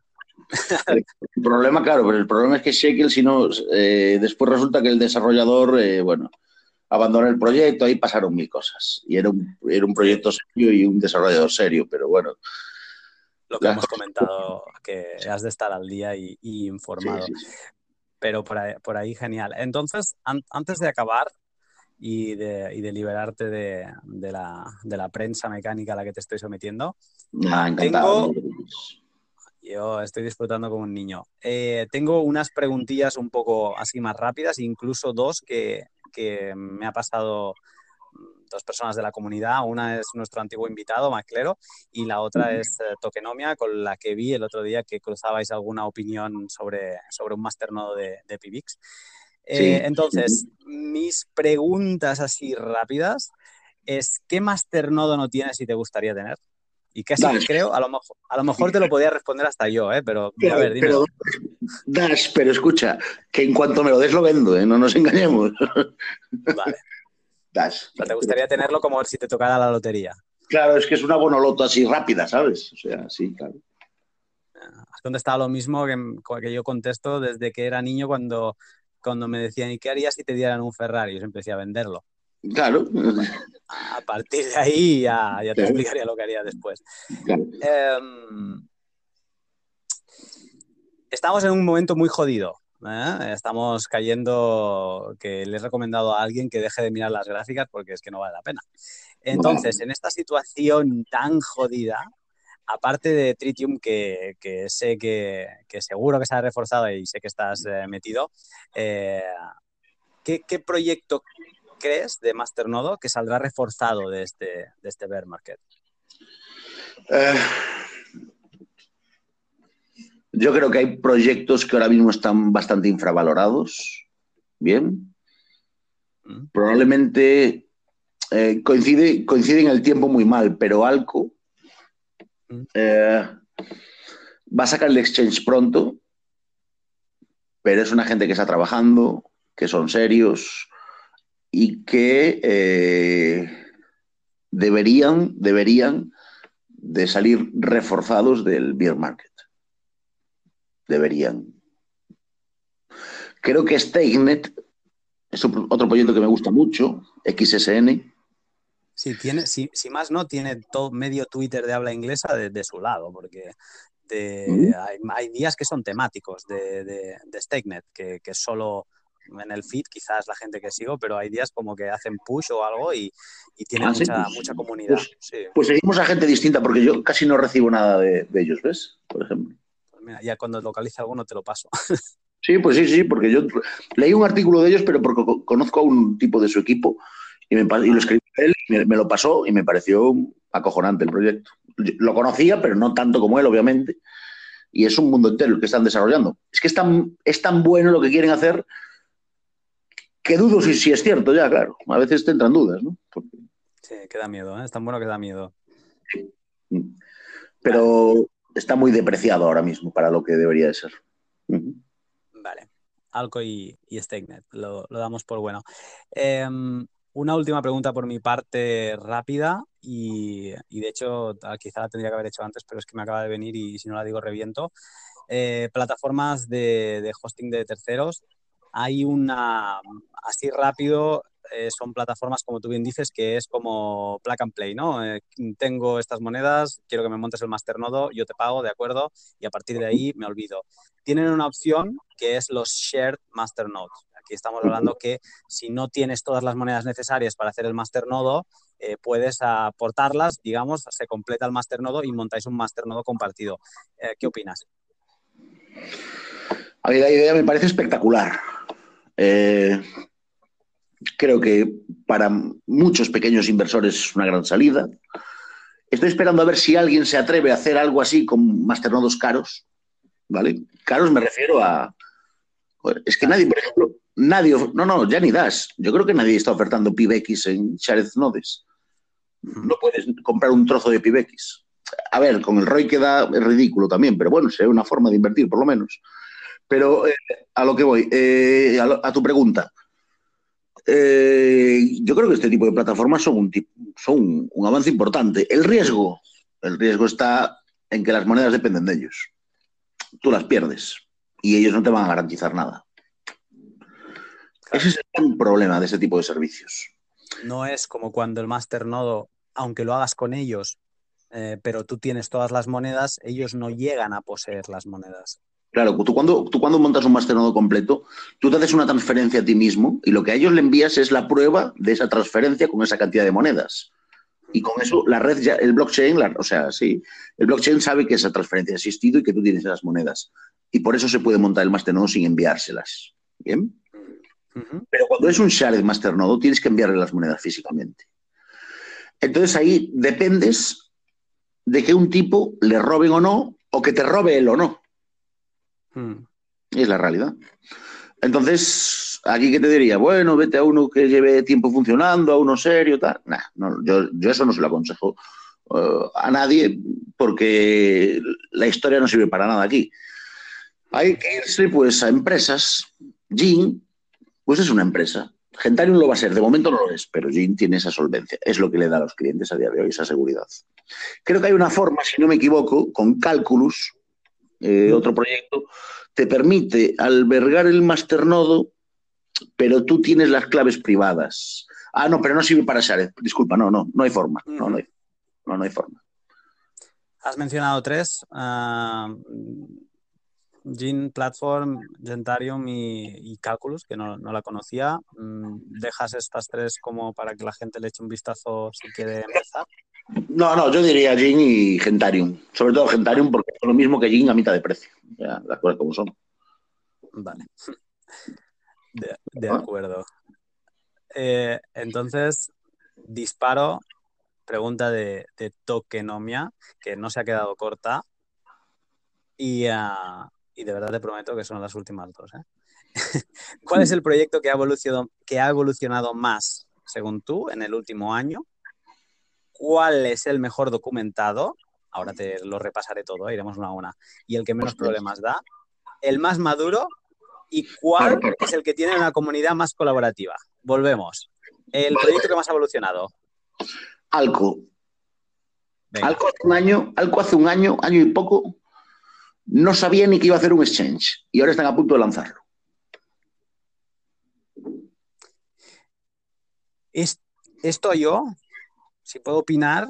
el problema, claro, pero el problema es que Shekel, si no, eh, después resulta que el desarrollador, eh, bueno, abandoné el proyecto, ahí pasaron mil cosas. Y era un, era un proyecto serio y un desarrollador serio, pero bueno. Lo que hemos comentado, que has de estar al día y, informado. Pero por ahí, genial. Entonces, antes de acabar, y de, y de liberarte de, de, la, de, la, prensa mecánica a la que te estoy sometiendo. Ah, encantado. Tengo, yo estoy disfrutando como un niño. Eh, tengo unas preguntillas un poco así más rápidas, incluso dos que, que me ha pasado dos personas de la comunidad. Una es nuestro antiguo invitado, Maclero, y la otra es eh, Tokenomia, con la que vi el otro día que cruzabais alguna opinión sobre, sobre un masternodo de, de Pibix. Eh, entonces, mis preguntas así rápidas es, ¿qué masternodo no tienes y te gustaría tener? Y casi Dash. creo, a lo, mejor, a lo mejor te lo podía responder hasta yo, ¿eh? pero, pero a ver, dime. Pero, Dash, pero escucha, que en cuanto me lo des lo vendo, ¿eh? no nos engañemos. Vale. Dash. O sea, te gustaría tenerlo como si te tocara la lotería. Claro, es que es una bonoloto así rápida, ¿sabes? O sea, sí, claro. Has contestado lo mismo que, que yo contesto desde que era niño cuando, cuando me decían, ¿y qué harías si te dieran un Ferrari? Yo siempre decía, venderlo. Claro. A partir de ahí ya, ya te Claro. explicaría lo que haría después. claro. Em, estamos en un momento muy jodido. ¿eh? Estamos cayendo que le he recomendado a alguien que deje de mirar las gráficas porque es que no vale la pena. Entonces, en esta situación tan jodida, aparte de Tritium, que, que sé que, que seguro que se ha reforzado y sé que estás eh, metido, eh, ¿qué, qué proyecto crees de Masternodo que saldrá reforzado de este, de este bear market? Eh, yo creo que hay proyectos que ahora mismo están bastante infravalorados. Bien. Mm. Probablemente coincide, coincide en el tiempo muy mal, pero Alco. Eh, va a sacar el exchange pronto, pero es una gente que está trabajando, que son serios y que eh, deberían, deberían de salir reforzados del beer market. Deberían. Creo que StakeNet es otro proyecto que me gusta mucho, XSN. Sí, tiene, si, si más no, tiene todo medio Twitter de habla inglesa de, de su lado, porque de- Mm. hay, hay días que son temáticos de, de, de StakeNet, que, que solo en el feed quizás la gente que sigo, pero hay días como que hacen push o algo y, y tienen Ah, mucha, pues- mucha comunidad. pues- Sí, Pues seguimos a gente distinta, porque yo casi no recibo nada de, ellos, ¿ves? Por ejemplo. pues mira, ya cuando localice alguno te lo paso. Sí, pues sí, sí, porque yo leí un artículo de ellos, pero porque co- conozco a un tipo de su equipo y, me, y lo escribí él, me, me lo pasó y me pareció acojonante el proyecto. Lo conocía, pero no tanto como él, obviamente. Y es un mundo entero el que están desarrollando. Es que es tan, es tan bueno lo que quieren hacer que dudo si, si es cierto ya, claro. A veces te entran dudas, ¿no? Porque- Sí, que da miedo, ¿eh? es tan bueno que da miedo. pero está muy depreciado ahora mismo para lo que debería de ser. Vale, Alco y, y StakeNet, lo, lo damos por bueno. Eh, una última pregunta por mi parte rápida y, de hecho ah, quizá la tendría que haber hecho antes, pero es que me acaba de venir y si no la digo reviento. Eh, plataformas de, de hosting de terceros. Hay una, así rápido, eh, son plataformas, como tú bien dices, que es como plug and play, ¿no? Eh, tengo estas monedas, quiero que me montes el masternodo, yo te pago, de acuerdo, y a partir de ahí me olvido tienen una opción que es los shared masternodes. Aquí estamos hablando que si no tienes todas las monedas necesarias para hacer el masternodo, eh, puedes aportarlas, digamos, se completa el masternodo y montáis un masternodo compartido. Eh, ¿Qué opinas? A mí la idea me parece espectacular. Eh, creo que para muchos pequeños inversores es una gran salida. Estoy esperando a ver si alguien se atreve a hacer algo así con masternodos caros. ¿Vale? Caros me refiero a. Es que nadie, por ejemplo, nadie. No, no, ya ni das. Yo creo que nadie está ofertando PIBX en Shared Nodes. No puedes comprar un trozo de PIBX. A ver, con el ROI que da es ridículo también, pero bueno, sería una forma de invertir, por lo menos. Pero eh, a lo que voy, eh, a, lo- a tu pregunta. Eh, yo creo que este tipo de plataformas son, un, son un, un avance importante. El riesgo, el riesgo está en que las monedas dependen de ellos. Tú las pierdes y ellos no te van a garantizar nada. Ese es el problema de este tipo de servicios. No es como cuando el masternodo, aunque lo hagas con ellos, eh, pero tú tienes todas las monedas, ellos no llegan a poseer las monedas. Claro, tú cuando, tú cuando montas un masternodo completo, tú te haces una transferencia a ti mismo y lo que a ellos le envías es la prueba de esa transferencia con esa cantidad de monedas. Y con eso la red ya, el blockchain, o sea, sí, el blockchain sabe que esa transferencia ha existido y que tú tienes esas monedas. Y por eso se puede montar el masternodo sin enviárselas. ¿Bien? Pero cuando es un shared masternodo, tienes que enviarle las monedas físicamente. Entonces ahí dependes de que un tipo le roben o no, o que te robe él o no. Hmm. Es la realidad. Entonces, aquí que te diría, bueno, vete a uno que lleve tiempo funcionando, a uno serio, tal. no, yo, eso no se lo aconsejo uh, a nadie porque la historia no sirve para nada aquí. Hay que irse pues a empresas. Jin, pues es una empresa. Gentarium lo va a ser, de momento no lo es, pero Jin tiene esa solvencia. Es lo que le da a los clientes a día de hoy, esa seguridad. Creo que hay una forma, si no me equivoco, con Calculus, eh, otro proyecto, te permite albergar el masternodo, pero tú tienes las claves privadas. Ah, no, pero no sirve para Shared. Disculpa, no, no, no hay forma. No, no, hay, no, hay forma. Has mencionado tres. Uh, Gin Platform, Gentarium y, Calculus, que no, la conocía. Mm, ¿Dejas estas tres como para que la gente le eche un vistazo si quiere empezar? No, no, yo diría Jin y Gentarium. Sobre todo Gentarium porque es lo mismo que Jin a mitad de precio. Ya, las cosas como son. Vale. De, ah. acuerdo. Eh, entonces, disparo. Pregunta de, tokenomia, que no se ha quedado corta. Y, ah, y, de verdad te prometo que son las últimas dos. ¿eh? ¿Cuál es el proyecto que ha, evolucionado, que ha evolucionado más, según tú, en el último año? cuál es el mejor documentado, ahora te lo repasaré todo, iremos una a una, y el que menos problemas da, el más maduro y cuál es el que tiene una comunidad más colaborativa. Volvemos. El proyecto que más ha evolucionado. Alco. Alco hace un año, Alco hace un año, año y poco, no sabía ni que iba a hacer un exchange y ahora están a punto de lanzarlo. esto yo si puedo opinar,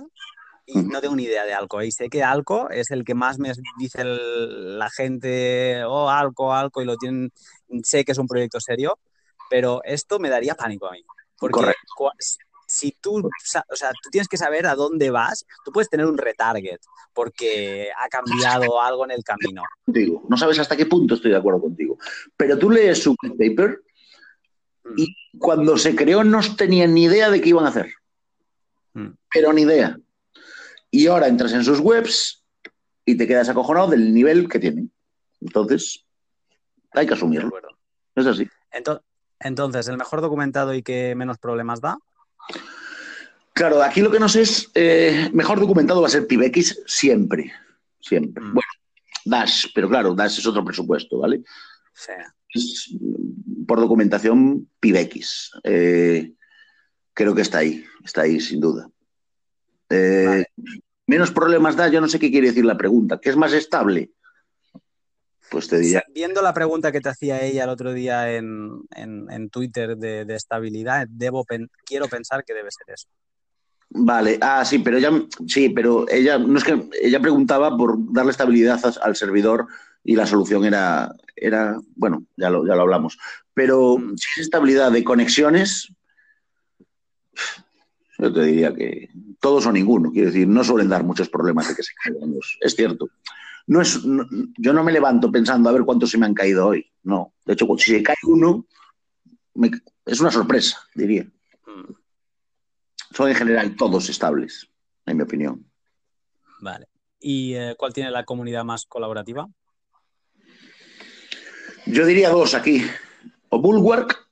y no tengo ni idea de Alco. Y sé que Alco es el que más me dice la gente, oh, Alco, Alco, y lo tienen, sé que es un proyecto serio, pero esto me daría pánico a mí. Porque si tú, o sea, tú tienes que saber a dónde vas, tú puedes tener un retarget, porque ha cambiado algo en el camino. Digo, no sabes hasta qué punto estoy de acuerdo contigo, pero tú lees su paper mm. y cuando se creó no tenían ni idea de qué iban a hacer. Mm. pero ni idea. Y ahora entras en sus webs y te quedas acojonado del nivel que tienen. Entonces, hay que asumirlo. Es así. Entonces, ¿el mejor documentado y que menos problemas da? Claro, aquí lo que no sé es, eh, mejor documentado va a ser PIBX siempre, siempre. Mm. Bueno, Dash, pero claro, Dash es otro presupuesto, ¿vale? Sí. por documentación, PIBX. Eh, creo que está ahí, está ahí sin duda. Eh, menos problemas da, yo no sé qué quiere decir la pregunta, ¿qué es más estable? Pues te diría. Viendo la pregunta que te hacía ella el otro día en, Twitter de, estabilidad, debo quiero pensar que debe ser eso. Vale, ah, sí, pero ella, sí, pero ella, no es que ella preguntaba por darle estabilidad al servidor y la solución era, era bueno, ya lo, ya lo hablamos. Pero mm. si es estabilidad de conexiones, yo te diría que todos o ninguno. Quiero decir, no suelen dar muchos problemas de que se caigan los. Es cierto. No es, yo no me levanto pensando a ver cuántos se me han caído hoy. No. De hecho, si se cae uno, es una sorpresa, diría. Son en general todos estables, en mi opinión. Vale. ¿Y eh, cuál tiene la comunidad más colaborativa? Yo diría dos aquí. O Bulwark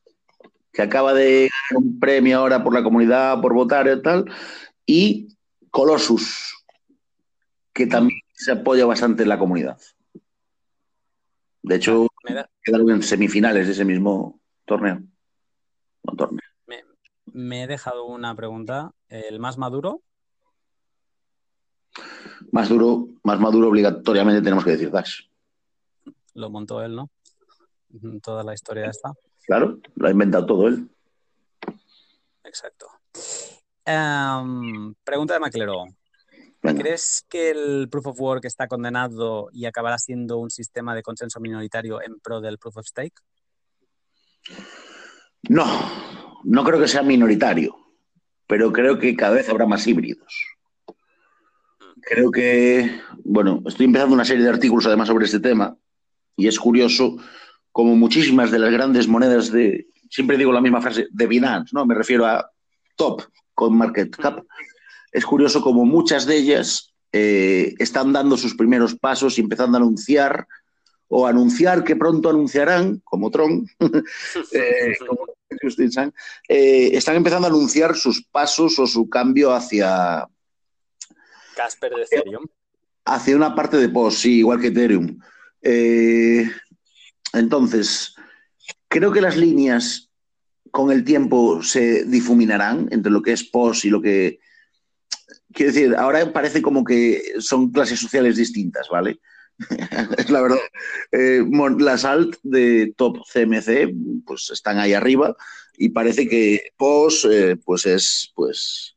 que acaba de ganar un premio ahora por la comunidad, por votar y tal, y Colossus, que también se apoya bastante en la comunidad. De hecho, quedaron en semifinales de ese mismo torneo. Me, he dejado una pregunta. ¿El más maduro? Más duro, más maduro obligatoriamente tenemos que decir Dax. Lo montó él, ¿no? Toda la historia está. Claro, lo ha inventado todo él. Exacto. Em, pregunta de Maclero. ¿Crees que el Proof of Work está condenado y acabará siendo un sistema de consenso minoritario en pro del Proof of Stake? No, no creo que sea minoritario, pero creo que cada vez habrá más híbridos. Creo que, bueno, estoy empezando una serie de artículos además sobre este tema y es curioso como muchísimas de las grandes monedas de, siempre digo la misma frase, de Binance, ¿no? Me refiero a top con market cap. Es curioso como muchas de ellas eh, están dando sus primeros pasos y empezando a anunciar o anunciar que pronto anunciarán, como Tron, eh, eh, están empezando a anunciar sus pasos o su cambio hacia... Casper de Ethereum. Hacia una parte de POS, sí, igual que Ethereum. entonces, creo que las líneas con el tiempo se difuminarán entre lo que es POS y lo que... Quiero decir, ahora parece como que son clases sociales distintas, ¿vale? es la verdad. Eh, las alt de top CMC pues están ahí arriba y parece que POS eh, pues es pues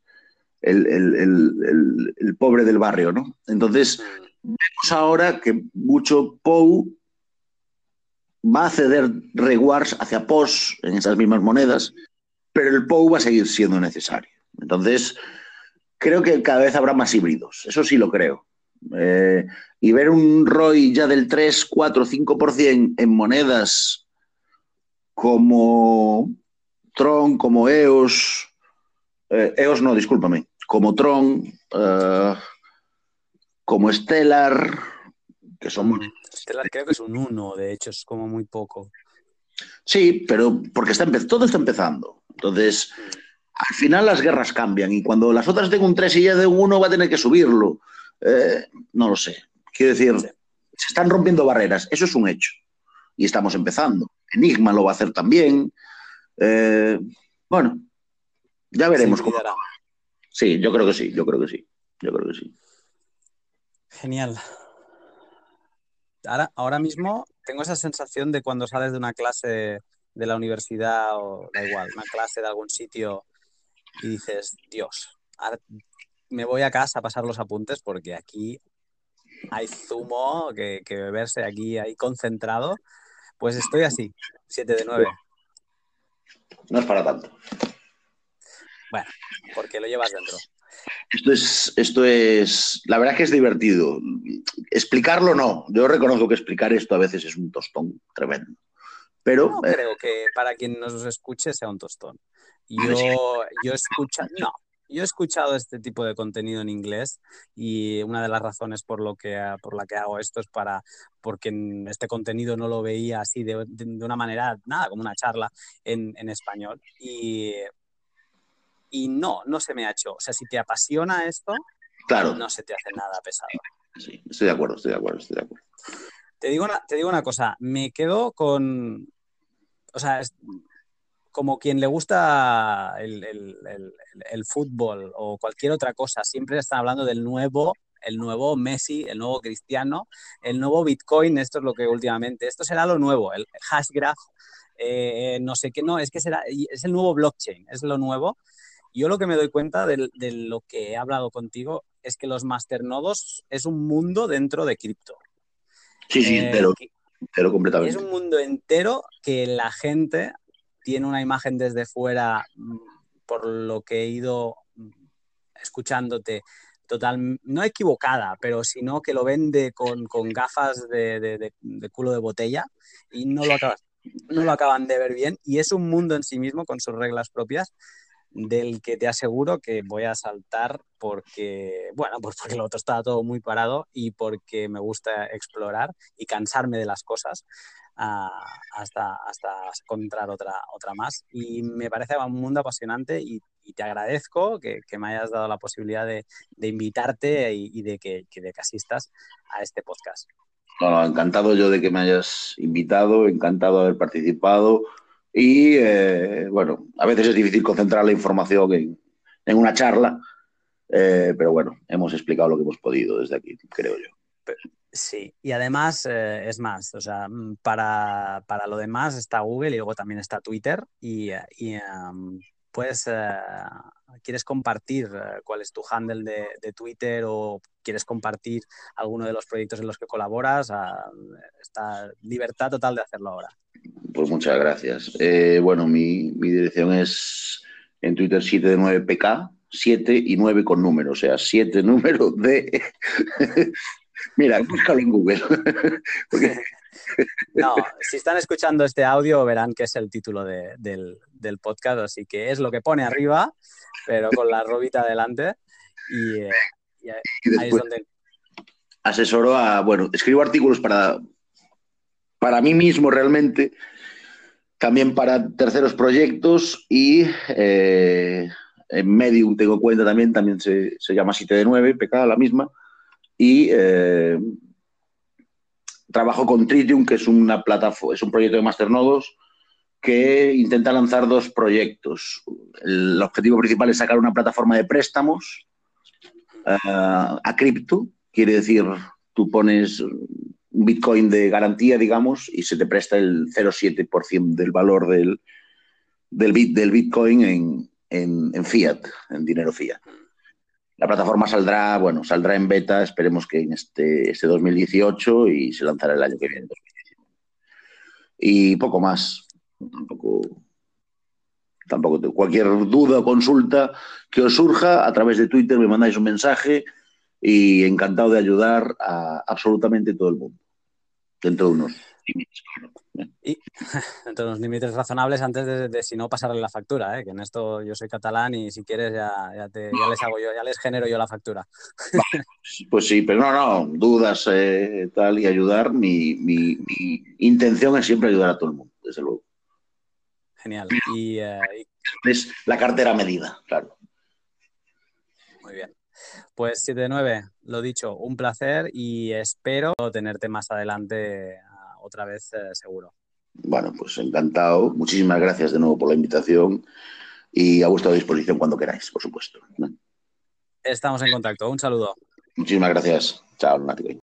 el, el, pobre del barrio, ¿no? Entonces, vemos ahora que mucho POU va a ceder rewards hacia POS en esas mismas monedas, pero el POU va a seguir siendo necesario. Entonces, creo que cada vez habrá más híbridos, eso sí lo creo. Eh, y ver un ROI ya del 3, 4, 5% en monedas como Tron, como EOS, eh, EOS no, discúlpame, como Tron, eh, como Stellar, que son Stellar creo que es un 1, de hecho, es como muy poco. Sí, pero porque está todo está empezando. Entonces, al final las guerras cambian y cuando las otras tengan un 3 y ya de un 1 va a tener que subirlo. Eh, no lo sé. Quiero decir, se están rompiendo barreras. Eso es un hecho. Y estamos empezando. Enigma lo va a hacer también. Eh, bueno, ya veremos cómo. Sí, yo creo que sí, yo creo que sí. Yo creo que sí. Genial ahora, ahora mismo tengo esa sensación de cuando sales de una clase de la universidad o da igual, una clase de algún sitio y dices, Dios, me voy a casa a pasar los apuntes porque aquí hay zumo que, que beberse aquí ahí concentrado. Pues estoy así, 7 de 9. No es para tanto. Bueno, porque lo llevas dentro. Esto es, esto es, la verdad que es divertido. Explicarlo no. Yo reconozco que explicar esto a veces es un tostón tremendo. Pero no creo que para quien nos escuche sea un tostón. Yo, yo escucho, no, yo he escuchado este tipo de contenido en inglés y una de las razones por, lo que, por la que hago esto es para, porque este contenido no lo veía así de, una manera, nada, como una charla en, en español. Y y no, no se me ha hecho. O sea, si te apasiona esto, claro. no se te hace nada pesado. Sí, estoy de acuerdo, estoy de acuerdo, estoy de acuerdo. Te digo una, te digo una cosa, me quedo con, o sea, como quien le gusta el, el, fútbol o cualquier otra cosa, siempre están hablando del nuevo, el nuevo Messi, el nuevo Cristiano, el nuevo Bitcoin, esto es lo que últimamente, esto será lo nuevo, el hashgraph, eh, no sé qué, no, es que será, es el nuevo blockchain, es lo nuevo. Yo lo que me doy cuenta de, lo que he hablado contigo es que los masternodos es un mundo dentro de cripto. Sí, sí, eh, entero, completamente. Es un mundo entero que la gente tiene una imagen desde fuera, mm, por lo que he ido mm, escuchándote, total, no equivocada, pero sino que lo vende con, gafas de, culo de botella y no lo, no lo acaban de ver bien. Y es un mundo en sí mismo con sus reglas propias del que te aseguro que voy a saltar porque, bueno, pues porque lo otro está todo muy parado y porque me gusta explorar y cansarme de las cosas hasta, hasta encontrar otra, otra más. Y me parece un mundo apasionante y, te agradezco que, me hayas dado la posibilidad de, invitarte y, de, que, de que asistas a este podcast. Bueno, encantado yo de que me hayas invitado, encantado de haber participado. Y eh, bueno, a veces es difícil concentrar la información en, una charla, eh, pero bueno, hemos explicado lo que hemos podido desde aquí, creo yo. Sí, y además eh, es más, o sea, mm, para, para, lo demás está Google y luego también está Twitter y, puedes, quieres compartir cuál es tu handle de, Twitter o quieres compartir alguno de los proyectos en los que colaboras, está libertad total de hacerlo ahora. Pues muchas gracias. bueno, mi, mi, dirección es en Twitter 7 de 9PK, 7 y 9 con número, o sea, 7 números de... Mira, búscalo en Google. No, si están escuchando este audio verán que es el título del, podcast, así que es lo que pone arriba, pero con la robita adelante. Y, eh, ahí es donde... Asesoro a, bueno, escribo artículos para, para mí mismo realmente, también para terceros proyectos y eh, en Medium tengo cuenta también, también se, llama 7 de 9, PK, la misma, y eh, trabajo con Tritium, que es una plataforma, es un proyecto de masternodos que intenta lanzar dos proyectos. El objetivo principal es sacar una plataforma de préstamos eh, a cripto, quiere decir, tú pones un Bitcoin de garantía, digamos, y se te presta el 0,7% del valor del, del, bit, del Bitcoin en, en, fiat, en dinero fiat. La plataforma saldrá, bueno, saldrá en beta, esperemos que en este, este 2018 y se lanzará el año que viene. Y poco más. Tampoco, tampoco cualquier duda o consulta que os surja a través de Twitter me mandáis un mensaje y encantado de ayudar a absolutamente todo el mundo dentro de unos Y entre unos límites razonables antes de, si no pasarle la factura, ¿eh? que en esto yo soy catalán y si quieres ya, ya, les hago yo, ya les genero yo la factura. pues sí, pero no, no, dudas eh, tal y ayudar, mi, mi, intención es siempre ayudar a todo el mundo, desde luego. Genial. Y, eh, Es la cartera medida, claro. Muy bien. Pues 7-9, lo dicho, un placer y espero tenerte más adelante otra vez eh, seguro. Bueno, pues encantado. Muchísimas gracias de nuevo por la invitación y a vuestra disposición cuando queráis, por supuesto. Estamos en contacto. Un saludo. Muchísimas gracias. Chao, Lunático.